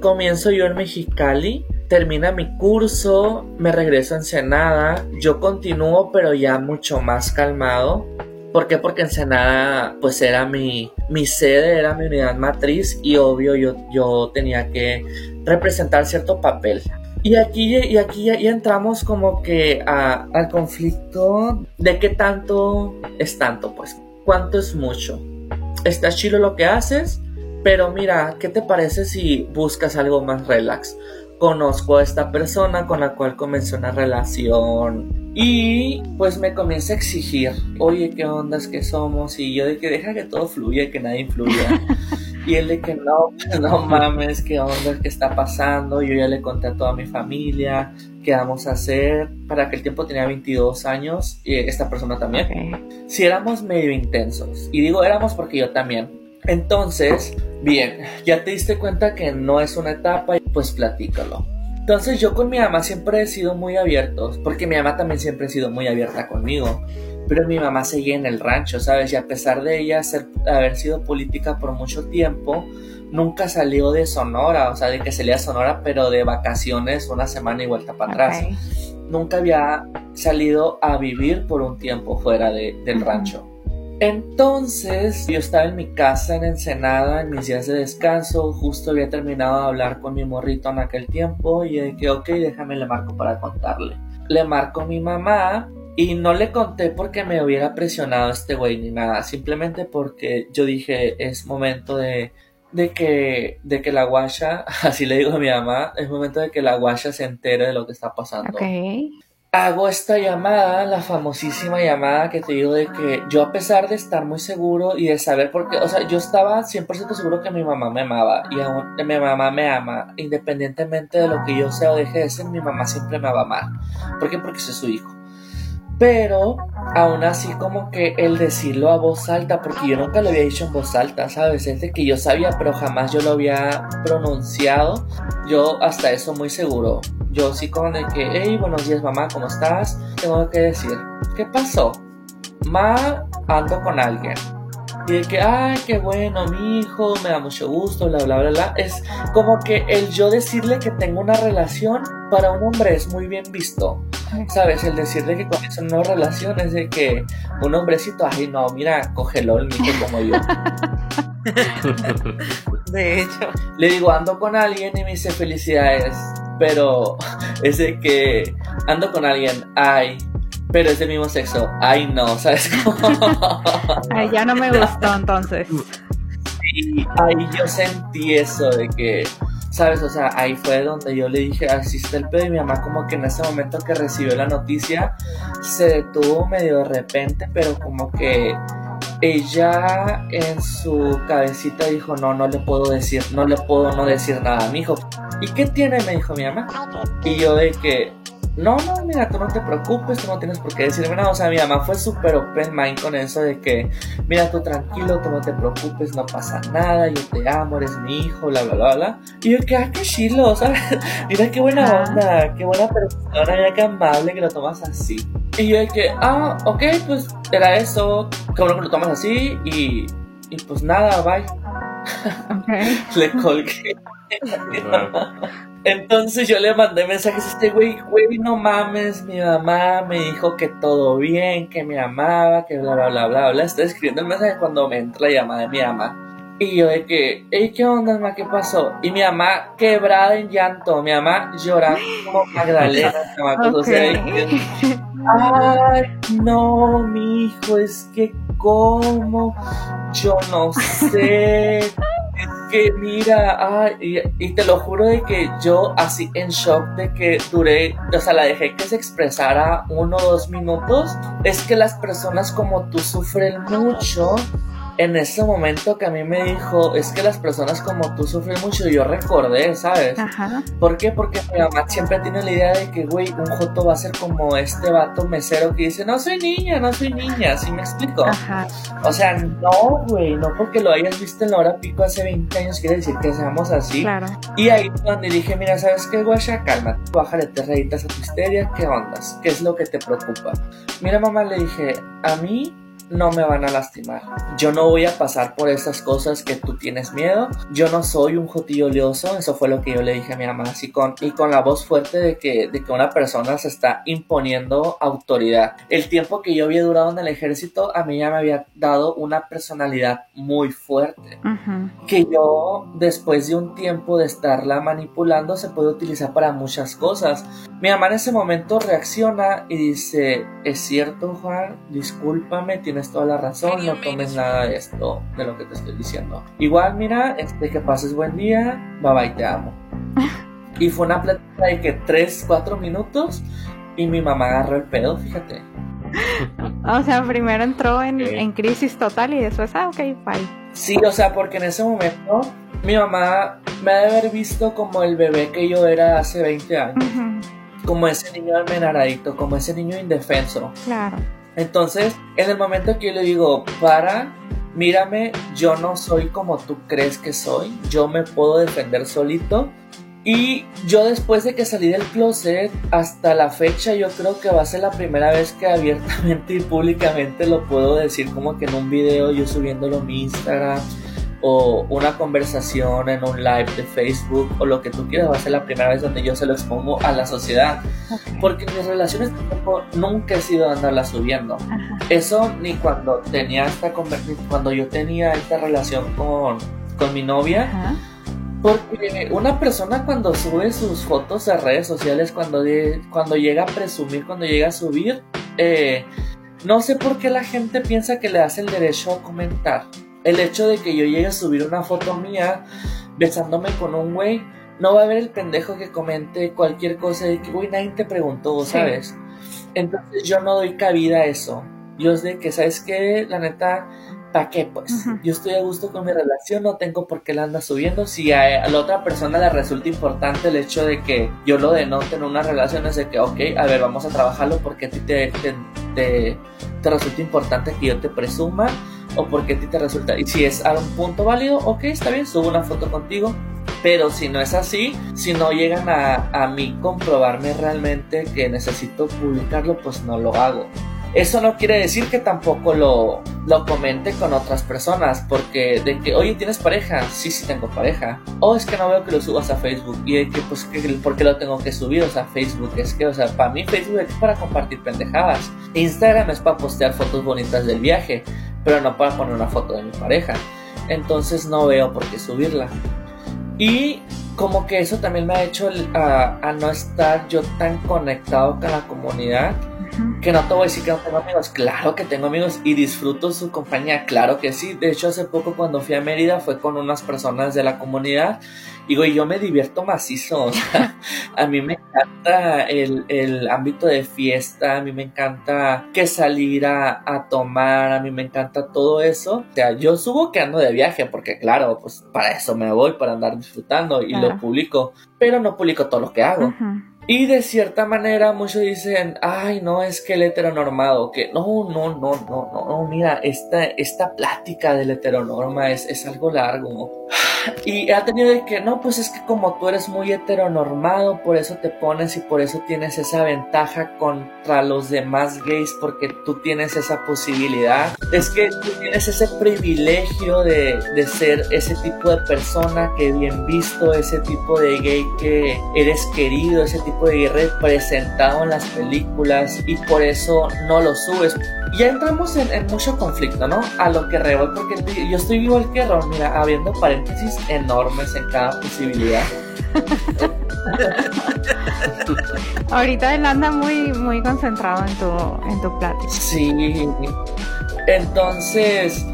Comienzo yo en Mexicali termina mi curso, me regreso a Ensenada, yo continúo pero ya mucho más calmado. ¿Por qué? Porque Ensenada pues era mi, mi sede, era mi unidad matriz y obvio yo, yo tenía que representar cierto papel. Y aquí, y aquí ya, entramos como que al conflicto de qué tanto es tanto, pues, cuánto es mucho. Está chido lo que haces, pero mira, ¿qué te parece si buscas algo más relax? Conozco a esta persona con la cual comencé una relación y pues me comienza a exigir, oye, ¿qué ondas que somos? Y yo de que deja que todo fluya, que nada influya. y él de que no, no mames, ¿qué onda? ¿Qué está pasando? Yo ya le conté a toda mi familia qué vamos a hacer. Para que el tiempo tenía 22 años y esta persona también. Si éramos medio intensos. Y digo éramos porque yo también. Entonces, bien, ya te diste cuenta que no es una etapa, pues platícalo entonces yo con mi mamá siempre he sido muy abierto, porque mi mamá también siempre ha sido muy abierta conmigo. Pero mi mamá seguía en el rancho, ¿sabes? Y a pesar de ella ser, haber sido política por mucho tiempo, nunca salió de Sonora, o sea, de que salía Sonora, pero de vacaciones una semana y vuelta para atrás. Nunca había salido a vivir por un tiempo fuera del rancho. Entonces, yo estaba en mi casa en Ensenada, en mis días de descanso, justo había terminado de hablar con mi morrito en aquel tiempo y dije, ok, déjame le marco para contarle. Le marco a mi mamá y no le conté porque me hubiera presionado este güey ni nada, simplemente porque yo dije, es momento de, de que, de que la guasha, así le digo a mi mamá, es momento de que la guasha se entere de lo que está pasando hago esta llamada, la famosísima llamada que te digo de que yo a pesar de estar muy seguro y de saber por qué, o sea, yo estaba 100% seguro que mi mamá me amaba y aún mi mamá me ama, independientemente de lo que yo sea o deje de ser, mi mamá siempre me va a amar. ¿Por qué? Porque soy su hijo. Pero aún así como que el decirlo a voz alta, porque yo nunca lo había dicho en voz alta, ¿sabes? Es de que yo sabía, pero jamás yo lo había pronunciado. Yo hasta eso muy seguro. Yo sí como de que, hey, buenos días mamá, ¿cómo estás? Tengo que decir, ¿qué pasó? Ma, ando con alguien. Y de que, ay, qué bueno, mi hijo, me da mucho gusto, bla, bla, bla, bla. Es como que el yo decirle que tengo una relación para un hombre es muy bien visto. ¿Sabes? El decirle que comienza una relación es de que un hombrecito, ay, no, mira, cógelo el mijo como yo. de hecho. Le digo, ando con alguien y me dice felicidades. Pero es de que ando con alguien, ay, pero es del mismo sexo. Ay, no, ¿sabes cómo? Ay, ya no me gustó entonces. Sí, ay, yo sentí eso de que, ¿sabes? O sea, ahí fue donde yo le dije, así está el pedo y mi mamá como que en ese momento que recibió la noticia se detuvo medio de repente, pero como que ella en su cabecita dijo, no, no le puedo decir, no le puedo no decir nada a mi hijo. ¿Y qué tiene? Me dijo mi mamá. Y yo de que, no, no, mira, tú no te preocupes, tú no tienes por qué decirme nada. O sea, mi mamá fue súper open mind con eso de que, mira, tú tranquilo, tú no te preocupes, no pasa nada, yo te amo, eres mi hijo, bla, bla, bla, bla. Y yo, que, ah, qué chilo, ¿sabes? mira qué buena onda, qué buena persona, mira qué amable que lo tomas así. Y yo que, ah, ok, pues era eso, qué bueno que lo tomas así y, y pues nada, bye. Okay. Le colgué. Entonces yo le mandé mensajes a este güey, güey, no mames, mi mamá me dijo que todo bien, que me amaba, que bla, bla, bla, bla, bla. Estoy escribiendo el mensaje cuando me entra la llamada de mi mamá. Y yo de que, hey, ¿qué onda, mamá? ¿Qué pasó? Y mi mamá quebrada en llanto, mi mamá llorando como Magdalena, o sea, que, ay, no, mi hijo, es que, ¿cómo? Yo no sé que mira, y, y, te lo juro de que yo así en shock de que duré, o sea, la dejé que se expresara uno o dos minutos, es que las personas como tú sufren mucho en ese momento que a mí me dijo, es que las personas como tú sufren mucho, yo recordé, ¿sabes? Ajá. ¿Por qué? Porque mi mamá siempre tiene la idea de que, güey, un joto va a ser como este vato mesero que dice, no soy niña, no soy niña, ¿sí me explico? Ajá. O sea, no, güey, no porque lo hayas visto en la hora pico hace 20 años quiere decir que seamos así. Claro. Y ahí donde dije, mira, ¿sabes qué, guacha? Cálmate, bájale te rayitas a tu histeria, ¿qué ondas? ¿Qué es lo que te preocupa? Mira, mamá, le dije, a mí no me van a lastimar. Yo no voy a pasar por esas cosas que tú tienes miedo. Yo no soy un jotillo oleoso. Eso fue lo que yo le dije a mi mamá. Así con, y con la voz fuerte de que, de que una persona se está imponiendo autoridad. El tiempo que yo había durado en el ejército, a mí ya me había dado una personalidad muy fuerte. Que yo, después de un tiempo de estarla manipulando, se puede utilizar para muchas cosas. Mi mamá en ese momento reacciona y dice, es cierto Juan, discúlpame, tienes toda la razón, no tomes nada de esto, de lo que te estoy diciendo. Igual, mira, este, que pases buen día, bye bye, te amo. y fue una plática de que 3, 4 minutos y mi mamá agarró el pedo, fíjate. O sea, primero entró en, en crisis total y después, ah, ok, bye. Sí, o sea, porque en ese momento mi mamá me ha de haber visto como el bebé que yo era hace 20 años. Como ese niño almenaradito, como ese niño indefenso. Claro. Entonces, en el momento que yo le digo, para, mírame, yo no soy como tú crees que soy, yo me puedo defender solito. Y yo después de que salí del closet, hasta la fecha yo creo que va a ser la primera vez que abiertamente y públicamente lo puedo decir como que en un video yo subiéndolo mi Instagram o una conversación en un live de Facebook o lo que tú quieras va a ser la primera vez donde yo se lo expongo a la sociedad. Ok. Porque mis relaciones de tiempo nunca he sido de andarla subiendo. Ajá. Eso ni cuando tenía esta cuando yo tenía esta relación con, con mi novia. Ajá. Porque una persona cuando sube sus fotos a redes sociales, cuando, de- cuando llega a presumir, cuando llega a subir, eh, no sé por qué la gente piensa que le hace el derecho a comentar. El hecho de que yo llegue a subir una foto mía besándome con un güey, no va a haber el pendejo que comente cualquier cosa de que, güey, nadie te preguntó, Sí. ¿sabes? Entonces yo no doy cabida a eso. Yo es de que, ¿sabes qué? La neta, ¿para qué? Pues yo estoy a gusto con mi relación, no tengo por qué la anda subiendo. Si a, a la otra persona le resulta importante el hecho de que yo lo denote en una relación, es de que, ok, a ver, vamos a trabajarlo porque a ti te, te, te, te resulta importante que yo te presuma o porque a ti te resulta. Y si es a un punto válido, ok, está bien, subo una foto contigo. Pero si no es así, si no llegan a, a mí comprobarme realmente que necesito publicarlo, pues no lo hago. Eso no quiere decir que tampoco lo, lo comente con otras personas, porque de que, oye, ¿tienes pareja? Sí, sí tengo pareja. O es que no veo que lo subas a Facebook. Y de que, pues, que, ¿por qué lo tengo que subir? O sea, Facebook es que, o sea, para mí Facebook es para compartir pendejadas. Instagram es para postear fotos bonitas del viaje, pero no para poner una foto de mi pareja. Entonces no veo por qué subirla. Y como que eso también me ha hecho a, no estar yo tan conectado con la comunidad. Que no te voy a decir que no tengo amigos, claro que tengo amigos y disfruto su compañía, claro que sí. De hecho, hace poco cuando fui a Mérida fue con unas personas de la comunidad y güey, yo me divierto macizo. O sea, a mí me encanta el, el ámbito de fiesta, a mí me encanta que salir a, a tomar, a mí me encanta todo eso. O sea, yo subo que ando de viaje porque claro, pues para eso me voy, para andar disfrutando y Claro. lo publico, pero no publico todo lo que hago. Y de cierta manera muchos dicen, ay, no, es que el heteronormado, que no, no, no, no, no, mira, esta, esta plática del heteronorma es, es algo largo. Y ha tenido de que, no, pues es que como tú eres muy heteronormado, por eso te pones y por eso tienes esa ventaja contra los demás gays, porque tú tienes esa posibilidad. Es que tú tienes ese privilegio de, de ser ese tipo de persona que bien visto, ese tipo de gay que eres querido, ese tipo de gay representado en las películas y por eso no lo subes ya entramos en, mucho conflicto, ¿no? A lo que rebo, porque yo estoy igual que Ron, mira, habiendo paréntesis enormes en cada posibilidad. Ahorita él anda muy, muy concentrado en tu, en tu plática. Sí. Entonces,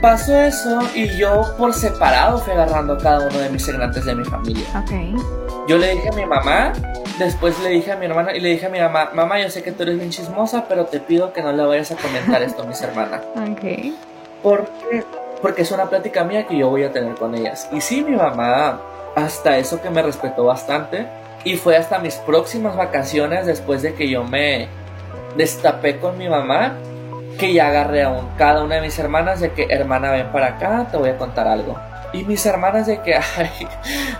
pasó eso y yo por separado fui agarrando a cada uno de mis integrantes de mi familia. Ok. Yo le dije a mi mamá Después le dije a mi hermana y le dije a mi mamá, mamá, yo sé que tú eres bien chismosa, pero te pido que no le vayas a comentar esto a mis hermanas. Ok. ¿Por qué? Porque es una plática mía que yo voy a tener con ellas. Y sí, mi mamá, hasta eso que me respetó bastante. Y fue hasta mis próximas vacaciones, después de que yo me destapé con mi mamá, que ya agarré a un, cada una de mis hermanas de que, hermana, ven para acá, te voy a contar algo. Y mis hermanas de que, ay,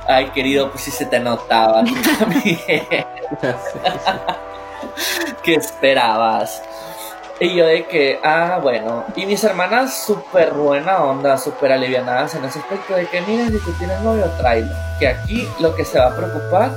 ay querido, pues si se te notaba también. ¿Qué esperabas? Y yo de que, ah, bueno. Y mis hermanas súper buena onda, súper alivianadas en ese aspecto de que, miren, si tú tienes novio, tráelo. Que aquí lo que se va a preocupar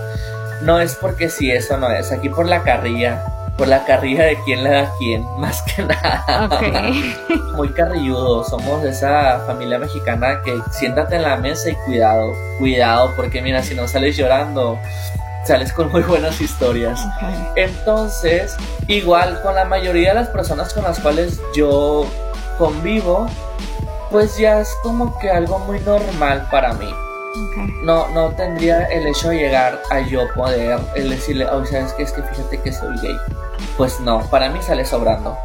no es porque si eso no es, aquí por la carrilla por la carrilla de quién le da a quién, más que nada. Muy carrilludo, somos de esa familia mexicana que siéntate en la mesa y cuidado, cuidado, porque mira, si no sales llorando, sales con muy buenas historias. Entonces, igual con la mayoría de las personas con las cuales yo convivo, pues ya es como que algo muy normal para mí. No, no tendría el hecho de llegar a yo poder el decirle, oh, ¿sabes qué? Es que fíjate que soy gay. Pues no, para mí sale sobrando.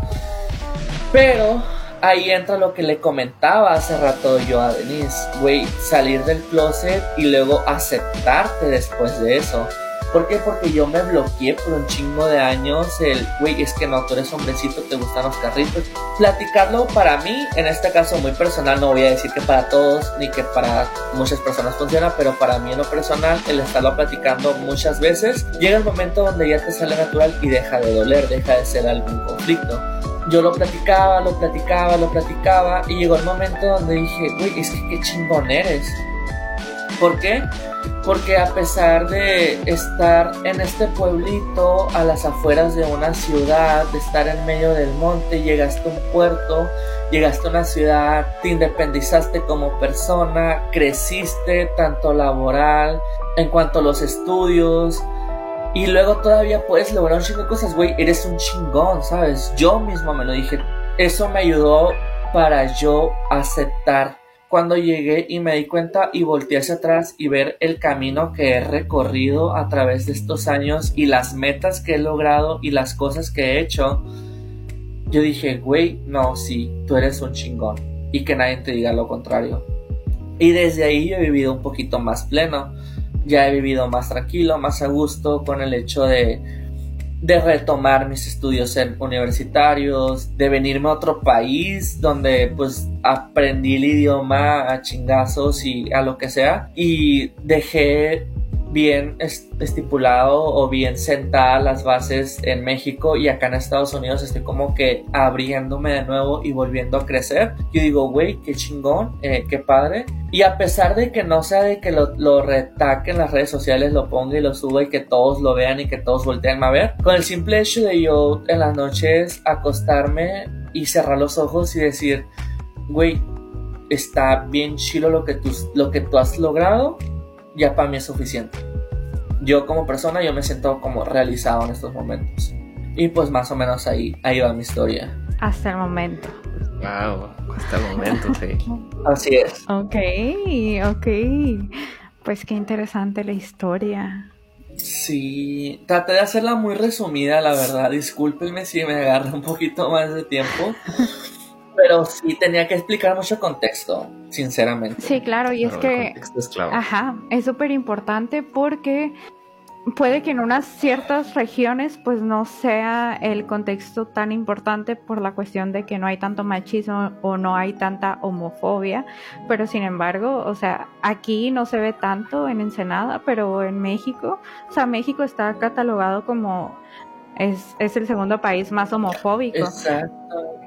Pero ahí entra lo que le comentaba hace rato yo a Denise, güey, salir del closet y luego aceptarte después de eso. ¿Por qué? Porque yo me bloqueé por un chingo de años el, güey, es que no, tú eres hombrecito, te gustan los carritos. Platicarlo para mí, en este caso muy personal, no voy a decir que para todos ni que para muchas personas funciona, pero para mí en lo personal, el estarlo platicando muchas veces, llega el momento donde ya te sale natural y deja de doler, deja de ser algún conflicto yo lo platicaba, lo platicaba, lo platicaba y llegó el momento donde dije, güey, es que qué chingón eres. ¿Por qué? porque a pesar de estar en este pueblito a las afueras de una ciudad, de estar en medio del monte, llegaste a un puerto, llegaste a una ciudad, te independizaste como persona, creciste tanto laboral, en cuanto a los estudios, y luego todavía puedes lograr un chingo de cosas, güey, eres un chingón, ¿sabes? Yo mismo me lo dije, eso me ayudó para yo aceptar cuando llegué y me di cuenta y volteé hacia atrás y ver el camino que he recorrido a través de estos años y las metas que he logrado y las cosas que he hecho, yo dije, güey, no, sí, tú eres un chingón y que nadie te diga lo contrario. Y desde ahí yo he vivido un poquito más pleno, ya he vivido más tranquilo, más a gusto con el hecho de de retomar mis estudios universitarios, de venirme a otro país donde pues aprendí el idioma a chingazos y a lo que sea y dejé bien estipulado o bien sentadas las bases en México y acá en Estados Unidos estoy como que abriéndome de nuevo y volviendo a crecer. Yo digo, güey, qué chingón, eh, qué padre. Y a pesar de que no sea de que lo, lo retaque en las redes sociales, lo ponga y lo suba y que todos lo vean y que todos volteen a ver, con el simple hecho de yo en las noches acostarme y cerrar los ojos y decir, güey, está bien chilo lo que tú, lo que tú has logrado ya para mí es suficiente. Yo como persona, yo me siento como realizado en estos momentos. Y pues más o menos ahí, ahí va mi historia. Hasta el momento. Wow, hasta el momento, sí. Así es. Ok, ok. Pues qué interesante la historia. Sí, traté de hacerla muy resumida, la verdad. Discúlpenme si me agarra un poquito más de tiempo. pero sí tenía que explicar mucho contexto, sinceramente. Sí, claro, y es que... es Ajá, es súper importante porque puede que en unas ciertas regiones pues no sea el contexto tan importante por la cuestión de que no hay tanto machismo o no hay tanta homofobia, pero sin embargo, o sea, aquí no se ve tanto en Ensenada, pero en México, o sea, México está catalogado como es, es el segundo país más homofóbico. Exacto.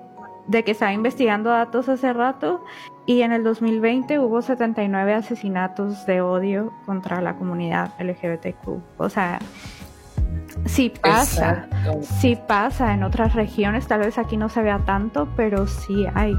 De que estaba investigando datos hace rato y en el 2020 hubo 79 asesinatos de odio contra la comunidad LGBTQ. O sea, sí pasa, Exacto. sí pasa en otras regiones, tal vez aquí no se vea tanto, pero sí hay.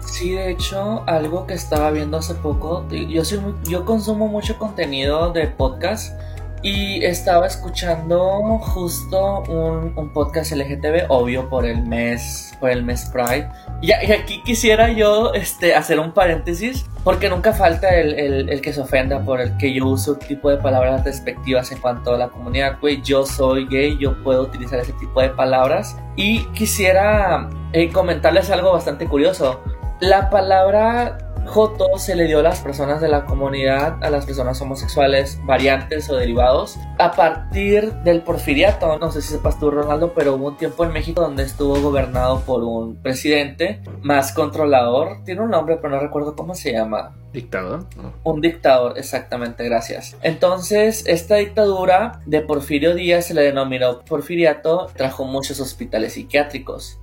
Sí, de hecho, algo que estaba viendo hace poco, yo, soy muy- yo consumo mucho contenido de podcast y estaba escuchando justo un, un podcast LGTB, obvio por el mes, por el mes Pride. Y, aquí quisiera yo este, hacer un paréntesis, porque nunca falta el, el- que se ofenda por el que yo uso tipo de palabras despectivas en cuanto a la comunidad. Güey, yo soy gay, yo puedo utilizar ese tipo de palabras. Y quisiera eh, comentarles algo bastante curioso. La palabra Joto se le dio a las personas de la comunidad, a las personas homosexuales, variantes o derivados, a partir del porfiriato. No sé si sepas tú, Ronaldo, pero hubo un tiempo en México donde estuvo gobernado por un presidente más controlador. Tiene un nombre, pero no recuerdo cómo se llama. ¿Dictador? Un dictador, exactamente, gracias. Entonces, esta dictadura de Porfirio Díaz se le denominó porfiriato, trajo muchos hospitales psiquiátricos.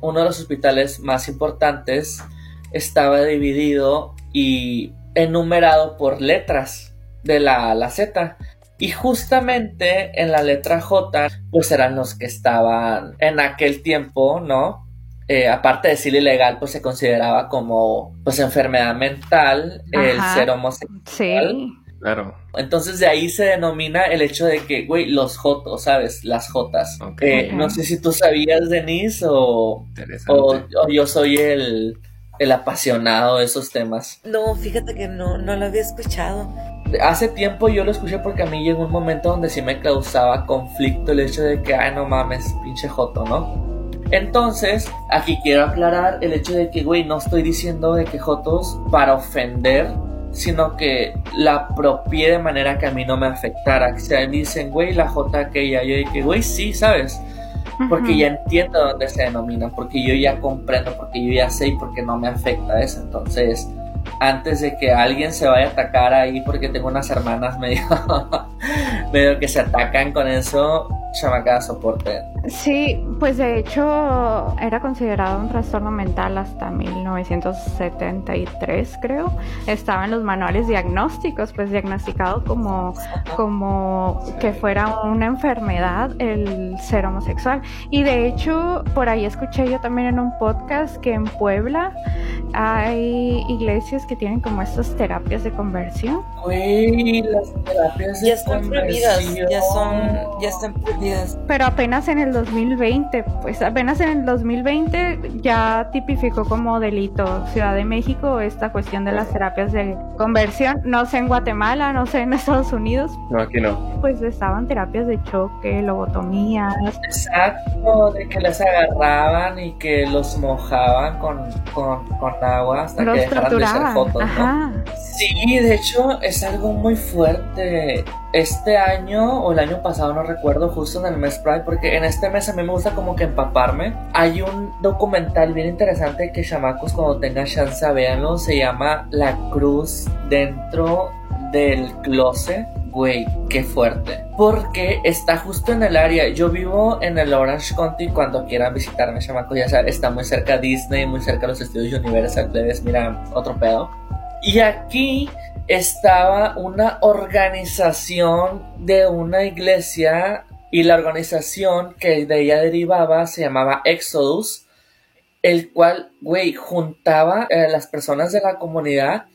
Uno de los hospitales más importantes estaba dividido y enumerado por letras de la A a la Z. Y justamente en la letra J, pues eran los que estaban en aquel tiempo, ¿no? Eh, aparte de ser ilegal, pues se consideraba como, pues, enfermedad mental el ser homosexual. Sí. Claro. Entonces de ahí se denomina el hecho de que, güey, los jotos, ¿sabes? Las jotas. Ok. Eh. No sé si tú sabías, Denise, o, o, o yo soy el, el apasionado de esos temas. No, fíjate que no, no lo había escuchado. Hace tiempo yo lo escuché porque a mí llegó un momento donde sí me causaba conflicto el hecho de que, ay, no mames, pinche joto, ¿no? Entonces, aquí quiero aclarar el hecho de que, güey, no estoy diciendo de que jotos para ofender, sino que la apropié de manera que a mí no me afectara. O sea, dicen, güey, la jota aquella, yo dije, güey, sí, ¿sabes? Porque ya entiendo dónde se denomina, porque yo ya comprendo, porque yo ya sé y porque no me afecta eso. Entonces, antes de que alguien se vaya a atacar ahí, porque tengo unas hermanas medio, medio que se atacan con eso, chamaca, soporte. Sí, pues de hecho era considerado un trastorno mental hasta 1973, creo. Estaba en los manuales diagnósticos, pues diagnosticado como, como que fuera una enfermedad el ser homosexual. Y de hecho, por ahí escuché yo también en un podcast que en Puebla hay iglesias que tienen como estas terapias de conversión. Güey, las terapias de Ya están prohibidas, ya son, ya están prohibidas. Pero apenas en el 2020, pues apenas en el 2020 ya tipificó como delito Ciudad de México esta cuestión de las terapias de conversión. No sé en Guatemala, no sé en Estados Unidos, No, aquí no. pues estaban terapias de choque, lobotomías. Exacto, de que les agarraban y que los mojaban con, con, con agua hasta Los que dejaran de ser fotos, ¿no? Sí, de hecho es algo muy fuerte. Este año o el año pasado no recuerdo, justo en el mes Pride, porque en este mes a mí me gusta como que empaparme. Hay un documental bien interesante que chamacos cuando tengan chance véanlo, se llama La Cruz dentro del closet. Güey, qué fuerte. Porque está justo en el área. Yo vivo en el Orange County. Cuando quieran visitarme, chamacos, ya está muy cerca Disney, muy cerca los estudios Universal. Plebes, mira, otro pedo. Y aquí estaba una organización de una iglesia y la organización que de ella derivaba se llamaba Exodus, el cual, güey, juntaba a las personas de la comunidad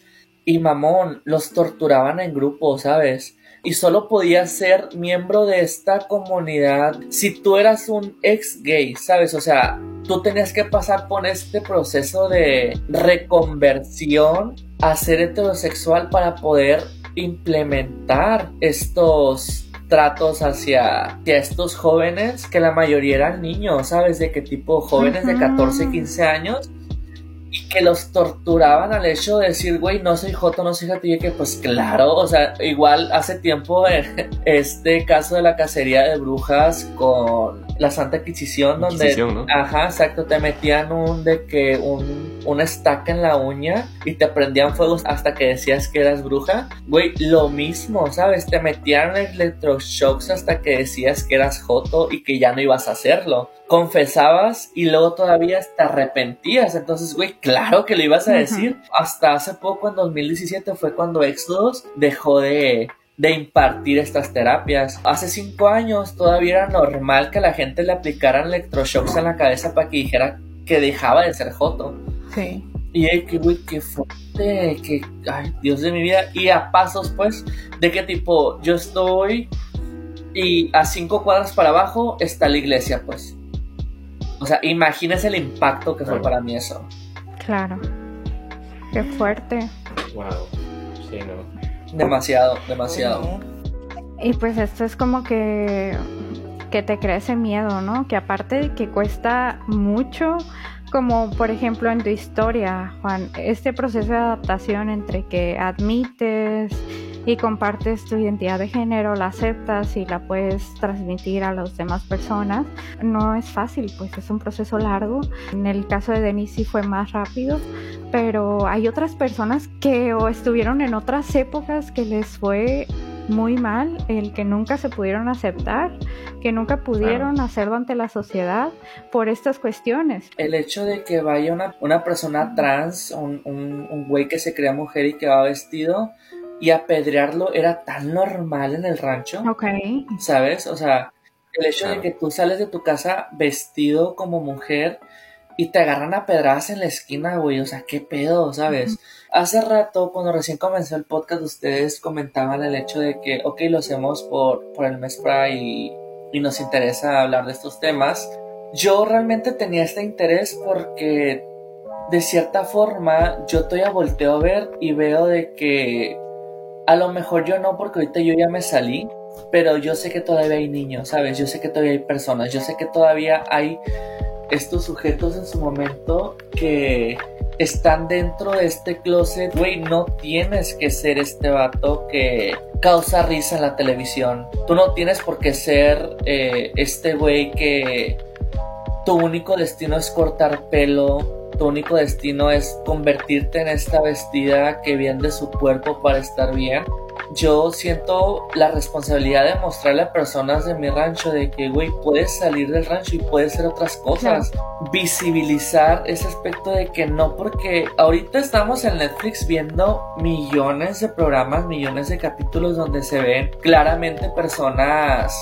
y mamón, los torturaban en grupo, ¿sabes? Y solo podías ser miembro de esta comunidad si tú eras un ex gay, ¿sabes? O sea, tú tenías que pasar por este proceso de reconversión a ser heterosexual para poder implementar estos tratos hacia, hacia estos jóvenes que la mayoría eran niños, ¿sabes? De qué tipo jóvenes de Ujú. 14, 15 años que los torturaban al hecho de decir, güey, no soy Joto, no soy y que pues claro, o sea, igual hace tiempo este caso de la cacería de brujas con la Santa Inquisición, donde, ajá, exacto, te metían un de que un, una estaca en la uña y te prendían fuegos hasta que decías que eras bruja, güey, lo mismo, ¿sabes? Te metían electroshocks hasta que decías que eras Joto y que ya no ibas a hacerlo confesabas y luego todavía te arrepentías. Entonces, güey, claro que lo ibas a decir. Hasta hace poco, en 2017, fue cuando Exodus dejó de, de impartir estas terapias. Hace cinco años todavía era normal que la gente le aplicaran electroshocks en la cabeza para que dijera que dejaba de ser Joto. Sí. Y que, güey, qué fuerte, que, ay, Dios de mi vida. Y a pasos, pues, de qué tipo, yo estoy y a cinco cuadras para abajo está la iglesia, pues. O sea, imagínese el impacto que fue para mí eso. Claro. Qué fuerte. Wow. Sí, no. Demasiado, demasiado. Y pues esto es como que que te crece miedo, ¿no? Que aparte de que cuesta mucho, como por ejemplo en tu historia, Juan, este proceso de adaptación entre que admites y compartes tu identidad de género, la aceptas y la puedes transmitir a las demás personas, no es fácil, pues es un proceso largo. En el caso de Denis sí fue más rápido, pero hay otras personas que o estuvieron en otras épocas que les fue muy mal el que nunca se pudieron aceptar, que nunca pudieron hacerlo ante la sociedad por estas cuestiones. El hecho de que vaya una, una persona trans, un, un, un güey que se crea mujer y que va vestido, y apedrearlo era tan normal en el rancho. Ok. ¿Sabes? O sea, el hecho de que tú sales de tu casa vestido como mujer y te agarran a pedradas en la esquina, güey. O sea, qué pedo, ¿sabes? Hace rato, cuando recién comenzó el podcast, ustedes comentaban el hecho de que, ok, lo hacemos por, por el mes Pride y, y nos interesa hablar de estos temas. Yo realmente tenía este interés porque de cierta forma yo todavía volteo a ver y veo de que a lo mejor yo no, porque ahorita yo ya me salí, pero yo sé que todavía hay niños, ¿sabes? Yo sé que todavía hay personas, yo sé que todavía hay estos sujetos en su momento que están dentro de este closet, güey, no tienes que ser este vato que causa risa en la televisión. Tú no tienes por qué ser eh, este güey que tu único destino es cortar pelo, tu único destino es convertirte en esta vestida que vende su cuerpo para estar bien. Yo siento la responsabilidad de mostrarle a personas de mi rancho de que, güey, puedes salir del rancho y puedes hacer otras cosas. Visibilizar ese aspecto de que no, porque ahorita estamos en Netflix viendo millones de programas, millones de capítulos donde se ven claramente personas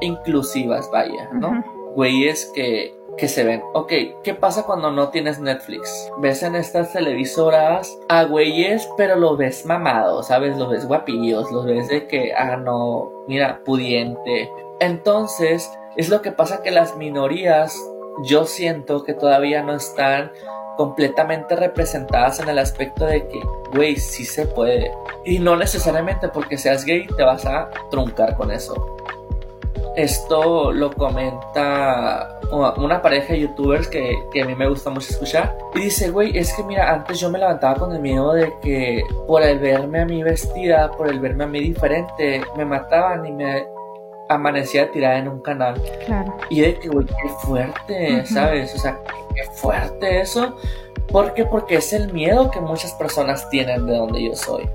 inclusivas, vaya, ¿no? Güeyes que que se ven. Ok, ¿qué pasa cuando no tienes Netflix? Ves en estas televisoras a güeyes, pero los ves mamados, ¿sabes? Los ves guapillos, los ves de que, ah, no, mira, pudiente. Entonces, es lo que pasa que las minorías, yo siento que todavía no están completamente representadas en el aspecto de que, güey, sí se puede. Y no necesariamente porque seas gay te vas a truncar con eso. Esto lo comenta una pareja de youtubers que, a mí me gusta mucho escuchar. Y dice, güey, es que mira, antes yo me levantaba con el miedo de que por el verme a mí vestida, por el verme a mí diferente, me mataban y me amanecía tirada en un canal. Claro. Y de que, güey, qué fuerte, ¿sabes? O sea, qué fuerte eso. ¿Por qué? Porque es el miedo que muchas personas tienen de donde yo soy.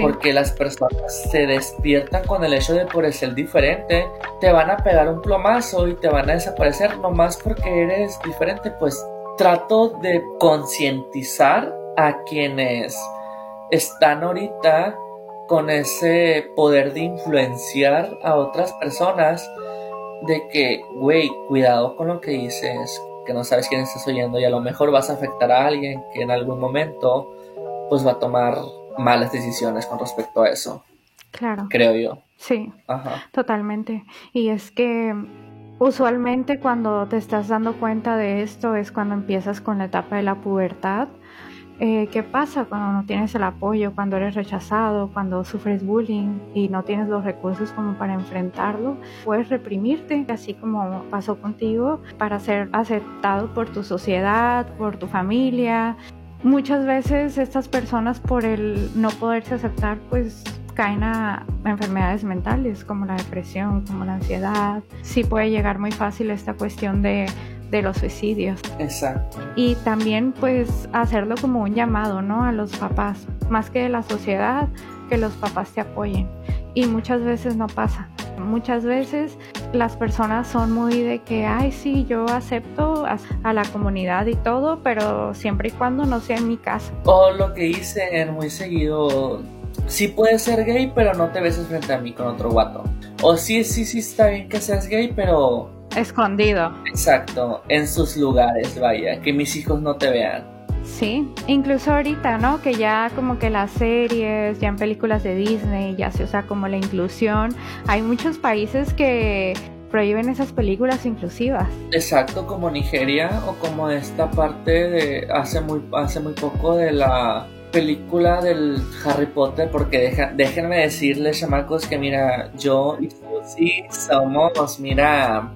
Porque las personas se despiertan con el hecho de por ser diferente, te van a pegar un plomazo y te van a desaparecer nomás porque eres diferente. Pues trato de concientizar a quienes están ahorita con ese poder de influenciar a otras personas de que, güey, cuidado con lo que dices, que no sabes quién estás oyendo y a lo mejor vas a afectar a alguien que en algún momento pues va a tomar malas decisiones con respecto a eso. Claro. Creo yo. Sí, totalmente. Y es que usualmente cuando te estás dando cuenta de esto es cuando empiezas con la etapa de la pubertad. eh, qué pasa cuando no tienes el apoyo, cuando eres rechazado, cuando sufres bullying y no tienes los recursos como para enfrentarlo. Puedes reprimirte, así como pasó contigo, para ser aceptado por tu sociedad, por tu familia. Muchas veces estas personas por el no poderse aceptar, pues caen a enfermedades mentales como la depresión, como la ansiedad. Sí puede llegar muy fácil esta cuestión de, de los suicidios. Exacto. Y también pues hacerlo como un llamado, ¿no? A los papás, más que de la sociedad, que los papás te apoyen. Y muchas veces no pasa. Muchas veces las personas son muy de que, ay, sí, yo acepto a, a la comunidad y todo, pero siempre y cuando no sea en mi casa. O lo que dicen muy seguido, sí puedes ser gay, pero no te beses frente a mí con otro guato. O sí, sí, sí está bien que seas gay, pero Escondido. exacto, en sus lugares, vaya, que mis hijos no te vean. Sí, incluso ahorita, ¿no? Que ya como que las series, ya en películas de Disney, ya se usa como la inclusión. Hay muchos países que prohíben esas películas inclusivas. Exacto, como Nigeria o como esta parte de hace muy, hace muy poco de la película del Harry Potter, porque deja- déjenme decirles, chamacos, que mira, yo y Susi somos, mira,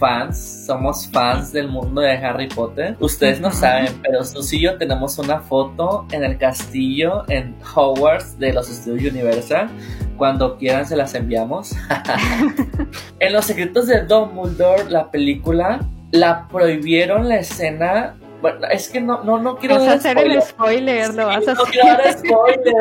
fans, somos fans del mundo de Harry Potter. Ustedes no saben, pero Susi y yo tenemos una foto en el castillo en Hogwarts de los estudios Universal. Cuando quieran se las enviamos. en Los secretos de Dumbledore, la película, la prohibieron la escena. Bueno, es que no, no, no quiero Vas a hacer el spoiler. lo vas a no hacer. quiero dar spoiler,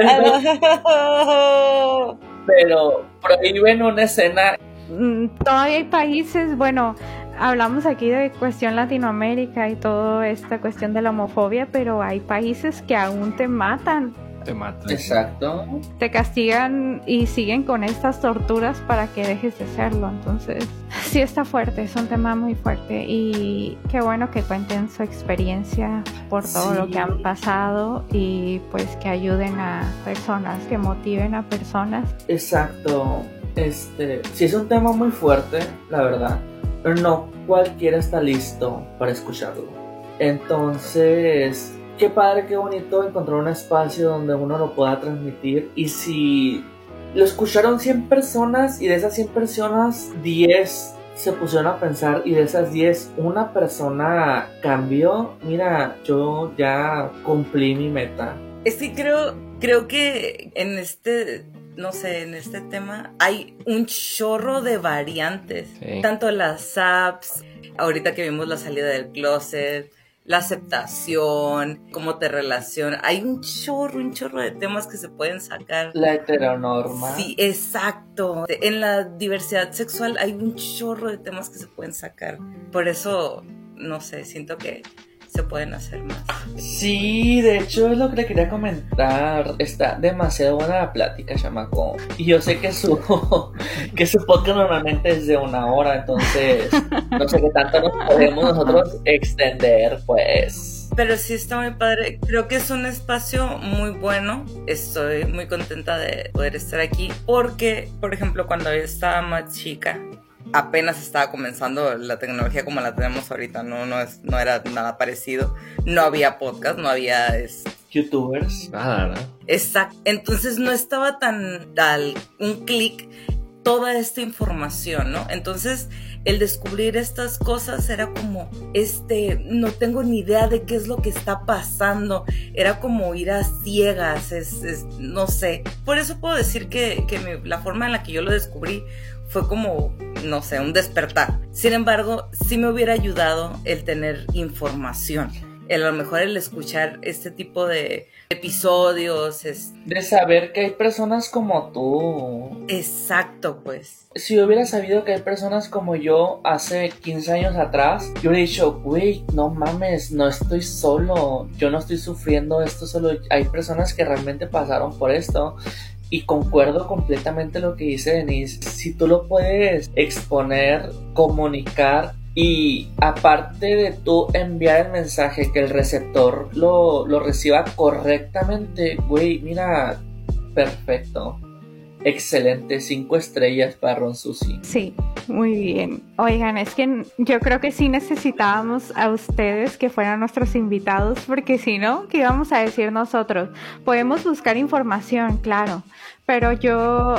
pero prohíben una escena. Mm, Todavía hay países, bueno, hablamos aquí de cuestión Latinoamérica y toda esta cuestión de la homofobia, pero hay países que aún te matan, Te matan. Exacto. te castigan y siguen con estas torturas para que dejes de serlo. Entonces, sí está fuerte, es un tema muy fuerte y qué bueno que cuenten su experiencia por todo lo que han pasado y pues que ayuden a personas, que motiven a personas. Exacto. Este, es un tema muy fuerte, la verdad, pero no cualquiera está listo para escucharlo. Entonces, qué padre, qué bonito encontrar un espacio donde uno lo pueda transmitir y si lo escucharon 100 personas y de esas 100 personas 10 se pusieron a pensar y de esas 10 una persona cambió, mira, yo ya cumplí mi meta. Es que creo, creo que en este, no sé, en este tema hay un chorro de variantes. Sí. Tanto las apps, ahorita que vimos la salida del closet, la aceptación, cómo te relacionas. Hay un chorro, un chorro de temas que se pueden sacar. La heteronorma. Sí, exacto. En la diversidad sexual hay un chorro de temas que se pueden sacar. Por eso, no sé, siento que se pueden hacer más. Sí, de hecho es lo que le quería comentar. Está demasiado buena la plática, chamaco. Y yo sé que su, que su podcast normalmente es de una hora, entonces no sé qué tanto nos podemos nosotros extender, pues. Pero sí está muy padre. Creo que es un espacio muy bueno. Estoy muy contenta de poder estar aquí. Porque, por ejemplo, cuando yo estaba más chica, apenas estaba comenzando la tecnología como la tenemos ahorita. No, no, es, no era nada parecido. No había podcast, no había... es- Youtubers. Nada, ¿no? Exacto. Entonces no estaba tan al un clic toda esta información, ¿no? Entonces el descubrir estas cosas era como, este, no tengo ni idea de qué es lo que está pasando. Era como ir a ciegas, es, es- no sé. Por eso puedo decir que, que la forma en la que yo lo descubrí fue como, no sé, un despertar. Sin embargo, sí me hubiera ayudado el tener información. El, a lo mejor el escuchar este tipo de episodios. Es... De saber que hay personas como tú. Exacto, pues. Si yo hubiera sabido que hay personas como yo hace 15 años atrás, yo hubiera dicho, güey, no mames, no estoy solo, yo no estoy sufriendo esto solo, hay personas que realmente pasaron por esto. Y concuerdo completamente lo que dice Denise. Si tú lo puedes exponer, comunicar y aparte de tú enviar el mensaje que el receptor lo, lo reciba correctamente, güey, mira, perfecto. Excelente, cinco estrellas para Ron Susi. Sí, muy bien. Oigan, es que yo creo que sí necesitábamos a ustedes que fueran nuestros invitados, porque si no, ¿qué íbamos a decir nosotros? Podemos buscar información, claro, pero yo...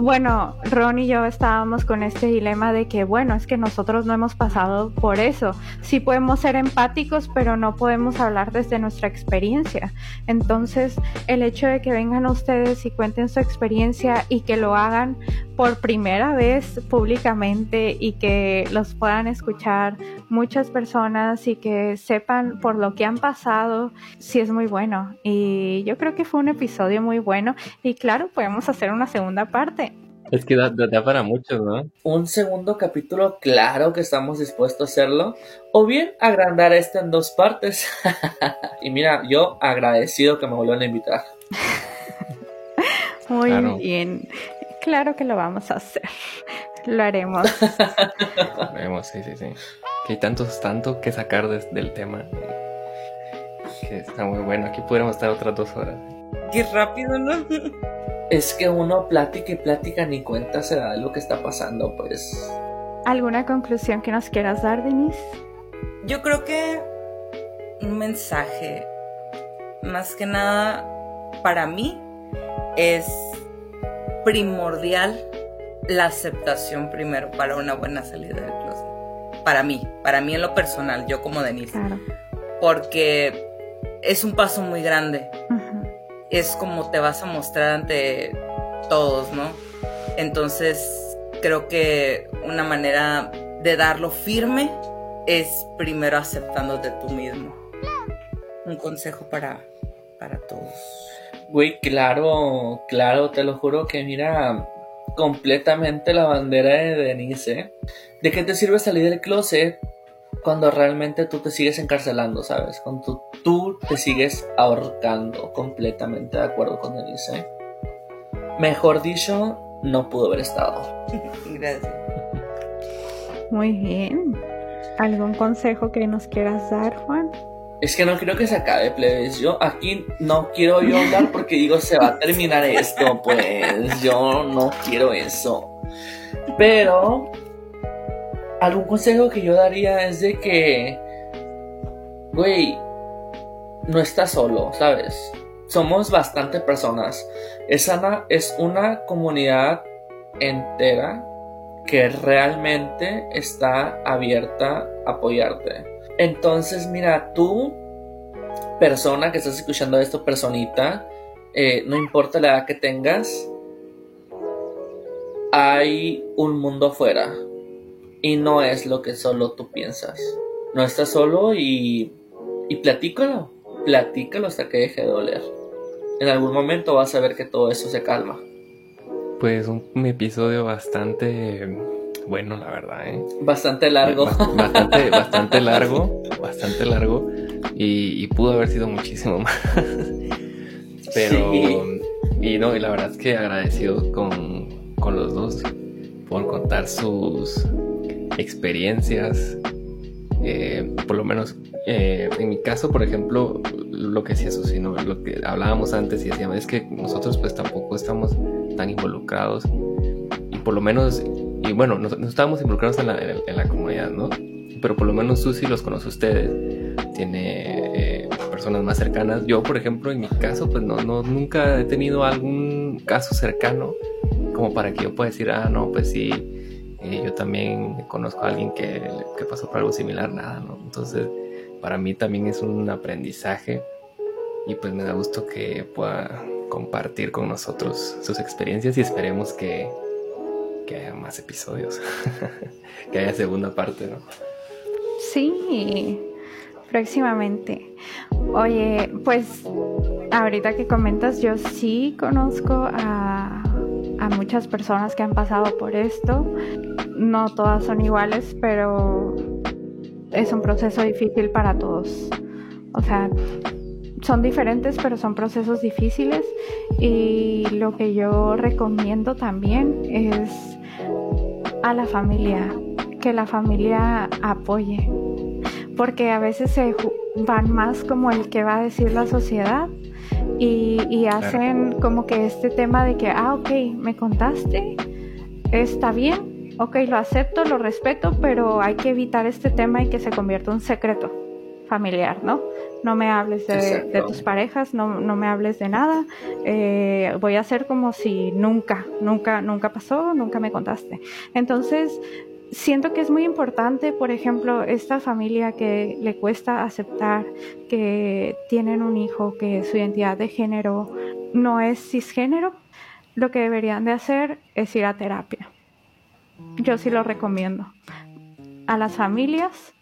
Bueno, Ron y yo estábamos con este dilema de que, bueno, es que nosotros no hemos pasado por eso. Sí podemos ser empáticos, pero no podemos hablar desde nuestra experiencia. Entonces, el hecho de que vengan ustedes y cuenten su experiencia y que lo hagan por primera vez públicamente y que los puedan escuchar muchas personas y que sepan por lo que han pasado, sí es muy bueno. Y yo creo que fue un episodio muy bueno y claro, podemos hacer una segunda parte. Es que da, para mucho, ¿no? Un segundo capítulo, claro que estamos dispuestos a hacerlo. O bien agrandar esto en dos partes. y mira, yo agradecido que me vuelvan a invitar. Muy bien. Claro que lo vamos a hacer. Lo haremos. Vemos, sí, sí, sí. Que hay tantos, tanto que sacar del tema. Que está muy bueno. Aquí podríamos estar otras dos horas. Qué rápido, ¿no? Es que uno plática y plática ni cuenta se da de lo que está pasando, pues. ¿Alguna conclusión que nos quieras dar, Denise? Yo creo que un mensaje, más que nada para mí, es primordial la aceptación primero para una buena salida del closet. Para mí, para mí en lo personal, yo como Denise. Porque es un paso muy grande es como te vas a mostrar ante todos, ¿no? Entonces, creo que una manera de darlo firme es primero aceptándote tú mismo. Un consejo para, para todos. Güey, claro, claro, te lo juro que mira completamente la bandera de Denise. ¿eh? ¿De qué te sirve salir del closet cuando realmente tú te sigues encarcelando, ¿sabes? Cuando tú, te sigues ahorcando completamente de acuerdo con Denise. Mejor dicho, no pudo haber estado. Gracias. Muy bien. ¿Algún consejo que nos quieras dar, Juan? Es que no quiero que se acabe, plebes. Yo aquí no quiero yo hablar porque digo, se va a terminar esto. Pues yo no quiero eso. Pero algún consejo que yo daría es de que, güey, no estás solo, ¿sabes? Somos bastante personas. Es es una comunidad entera que realmente está abierta a apoyarte. Entonces, mira, tú, persona que estás escuchando esto, personita, eh, no importa la edad que tengas, hay un mundo afuera y no es lo que solo tú piensas. No estás solo y, y platícalo, platícalo hasta que deje de doler. En algún momento vas a ver que todo eso se calma. Pues un, episodio bastante bueno, la verdad, ¿eh? Bastante largo. Bastante, bastante largo, bastante largo. Y, pudo haber sido muchísimo más. Pero, y no, y la verdad es que agradecido con, con los dos por contar sus, experiencias. Eh, por lo menos eh, en mi caso, por ejemplo, lo que decía Susi, lo que hablábamos antes y decíamos es que nosotros pues tampoco estamos tan involucrados y por lo menos, y bueno, no, estamos involucrados en la, en, la, comunidad, ¿no? Pero por lo menos Susi los conoce a ustedes, tiene eh, personas más cercanas. Yo, por ejemplo, en mi caso, pues no, no, nunca he tenido algún caso cercano como para que yo pueda decir, ah, no, pues sí eh, yo también conozco a alguien que, que, pasó por algo similar, nada, ¿no? Entonces, para mí también es un aprendizaje y pues me da gusto que pueda compartir con nosotros sus experiencias y esperemos que, que haya más episodios, que haya segunda parte, ¿no? Sí, próximamente. Oye, pues ahorita que comentas, yo sí conozco a a muchas personas que han pasado por esto. No todas son iguales, pero es un proceso difícil para todos. O sea, son diferentes, pero son procesos difíciles. Y lo que yo recomiendo también es a la familia, que la familia apoye. Porque a veces se van más como el que va a decir la sociedad y, y hacen como que este tema de que, ah, ok, me contaste, está bien, ok, lo acepto, lo respeto, pero hay que evitar este tema y que se convierta en un secreto familiar, ¿no? No me hables de, de tus parejas, no, no, me hables de nada. Eh, voy a hacer como si nunca, nunca, nunca pasó, nunca me contaste. Entonces, siento que es muy importante, por ejemplo, esta familia que le cuesta aceptar que tienen un hijo, que su identidad de género no es cisgénero, lo que deberían de hacer es ir a terapia. Yo sí lo recomiendo. A las familias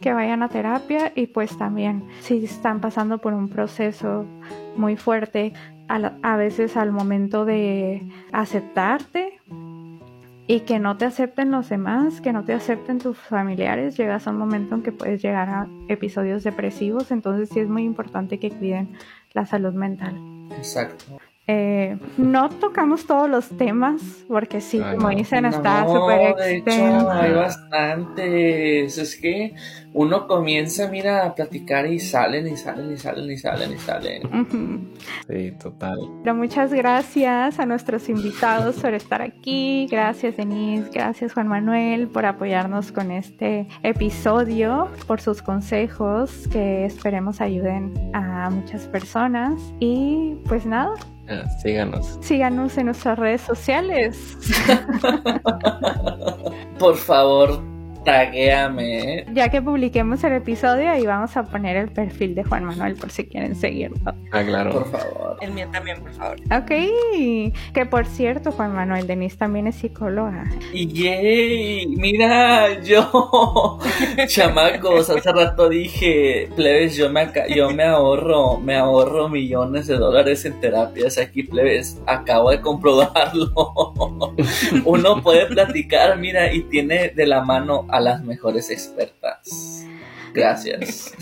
que vayan a terapia y pues también si están pasando por un proceso muy fuerte, a, a veces al momento de aceptarte y que no te acepten los demás, que no te acepten tus familiares, llegas a un momento en que puedes llegar a episodios depresivos, entonces sí es muy importante que cuiden la salud mental. Exacto. Eh, no tocamos todos los temas, porque sí, como dicen, está súper extenso. Hay bastantes. Es que uno comienza, mira, a platicar y salen y salen y salen y salen y salen. Sí, total. Pero muchas gracias a nuestros invitados por estar aquí. Gracias, Denise. Gracias, Juan Manuel, por apoyarnos con este episodio, por sus consejos que esperemos ayuden a muchas personas. Y pues nada, síganos. Síganos en nuestras redes sociales. Por favor, taguéame. Ya que publiquemos el episodio, ahí vamos a poner el perfil de Juan Manuel por si quieren seguirlo. Ah, claro. Por favor. El mío también, por favor. Ok. Que por cierto, Juan Manuel, Denise también es psicóloga. ¡Yay! Mira, yo, chamacos, hace rato dije, plebes, yo me, yo me ahorro, me ahorro millones de dólares en terapias aquí, plebes. Acabo de comprobarlo. Uno puede platicar, mira, y tiene de la mano a las mejores expertas. Gracias.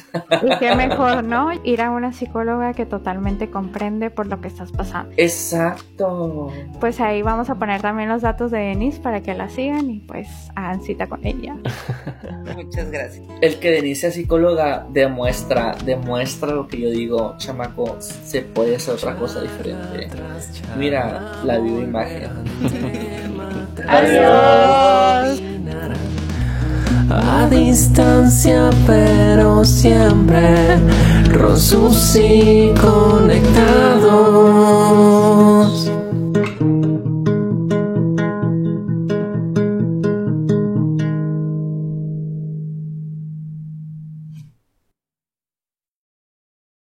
Y qué mejor, ¿no? Ir a una psicóloga que totalmente comprende por lo que estás pasando. Exacto. Pues ahí vamos a poner también los datos de Denise para que la sigan y pues hagan cita con ella. Muchas gracias. El que Denise sea psicóloga demuestra, demuestra lo que yo digo, chamaco, se puede hacer otra cosa diferente. Mira la viva imagen. Adiós a distancia pero siempre Rosus y conectados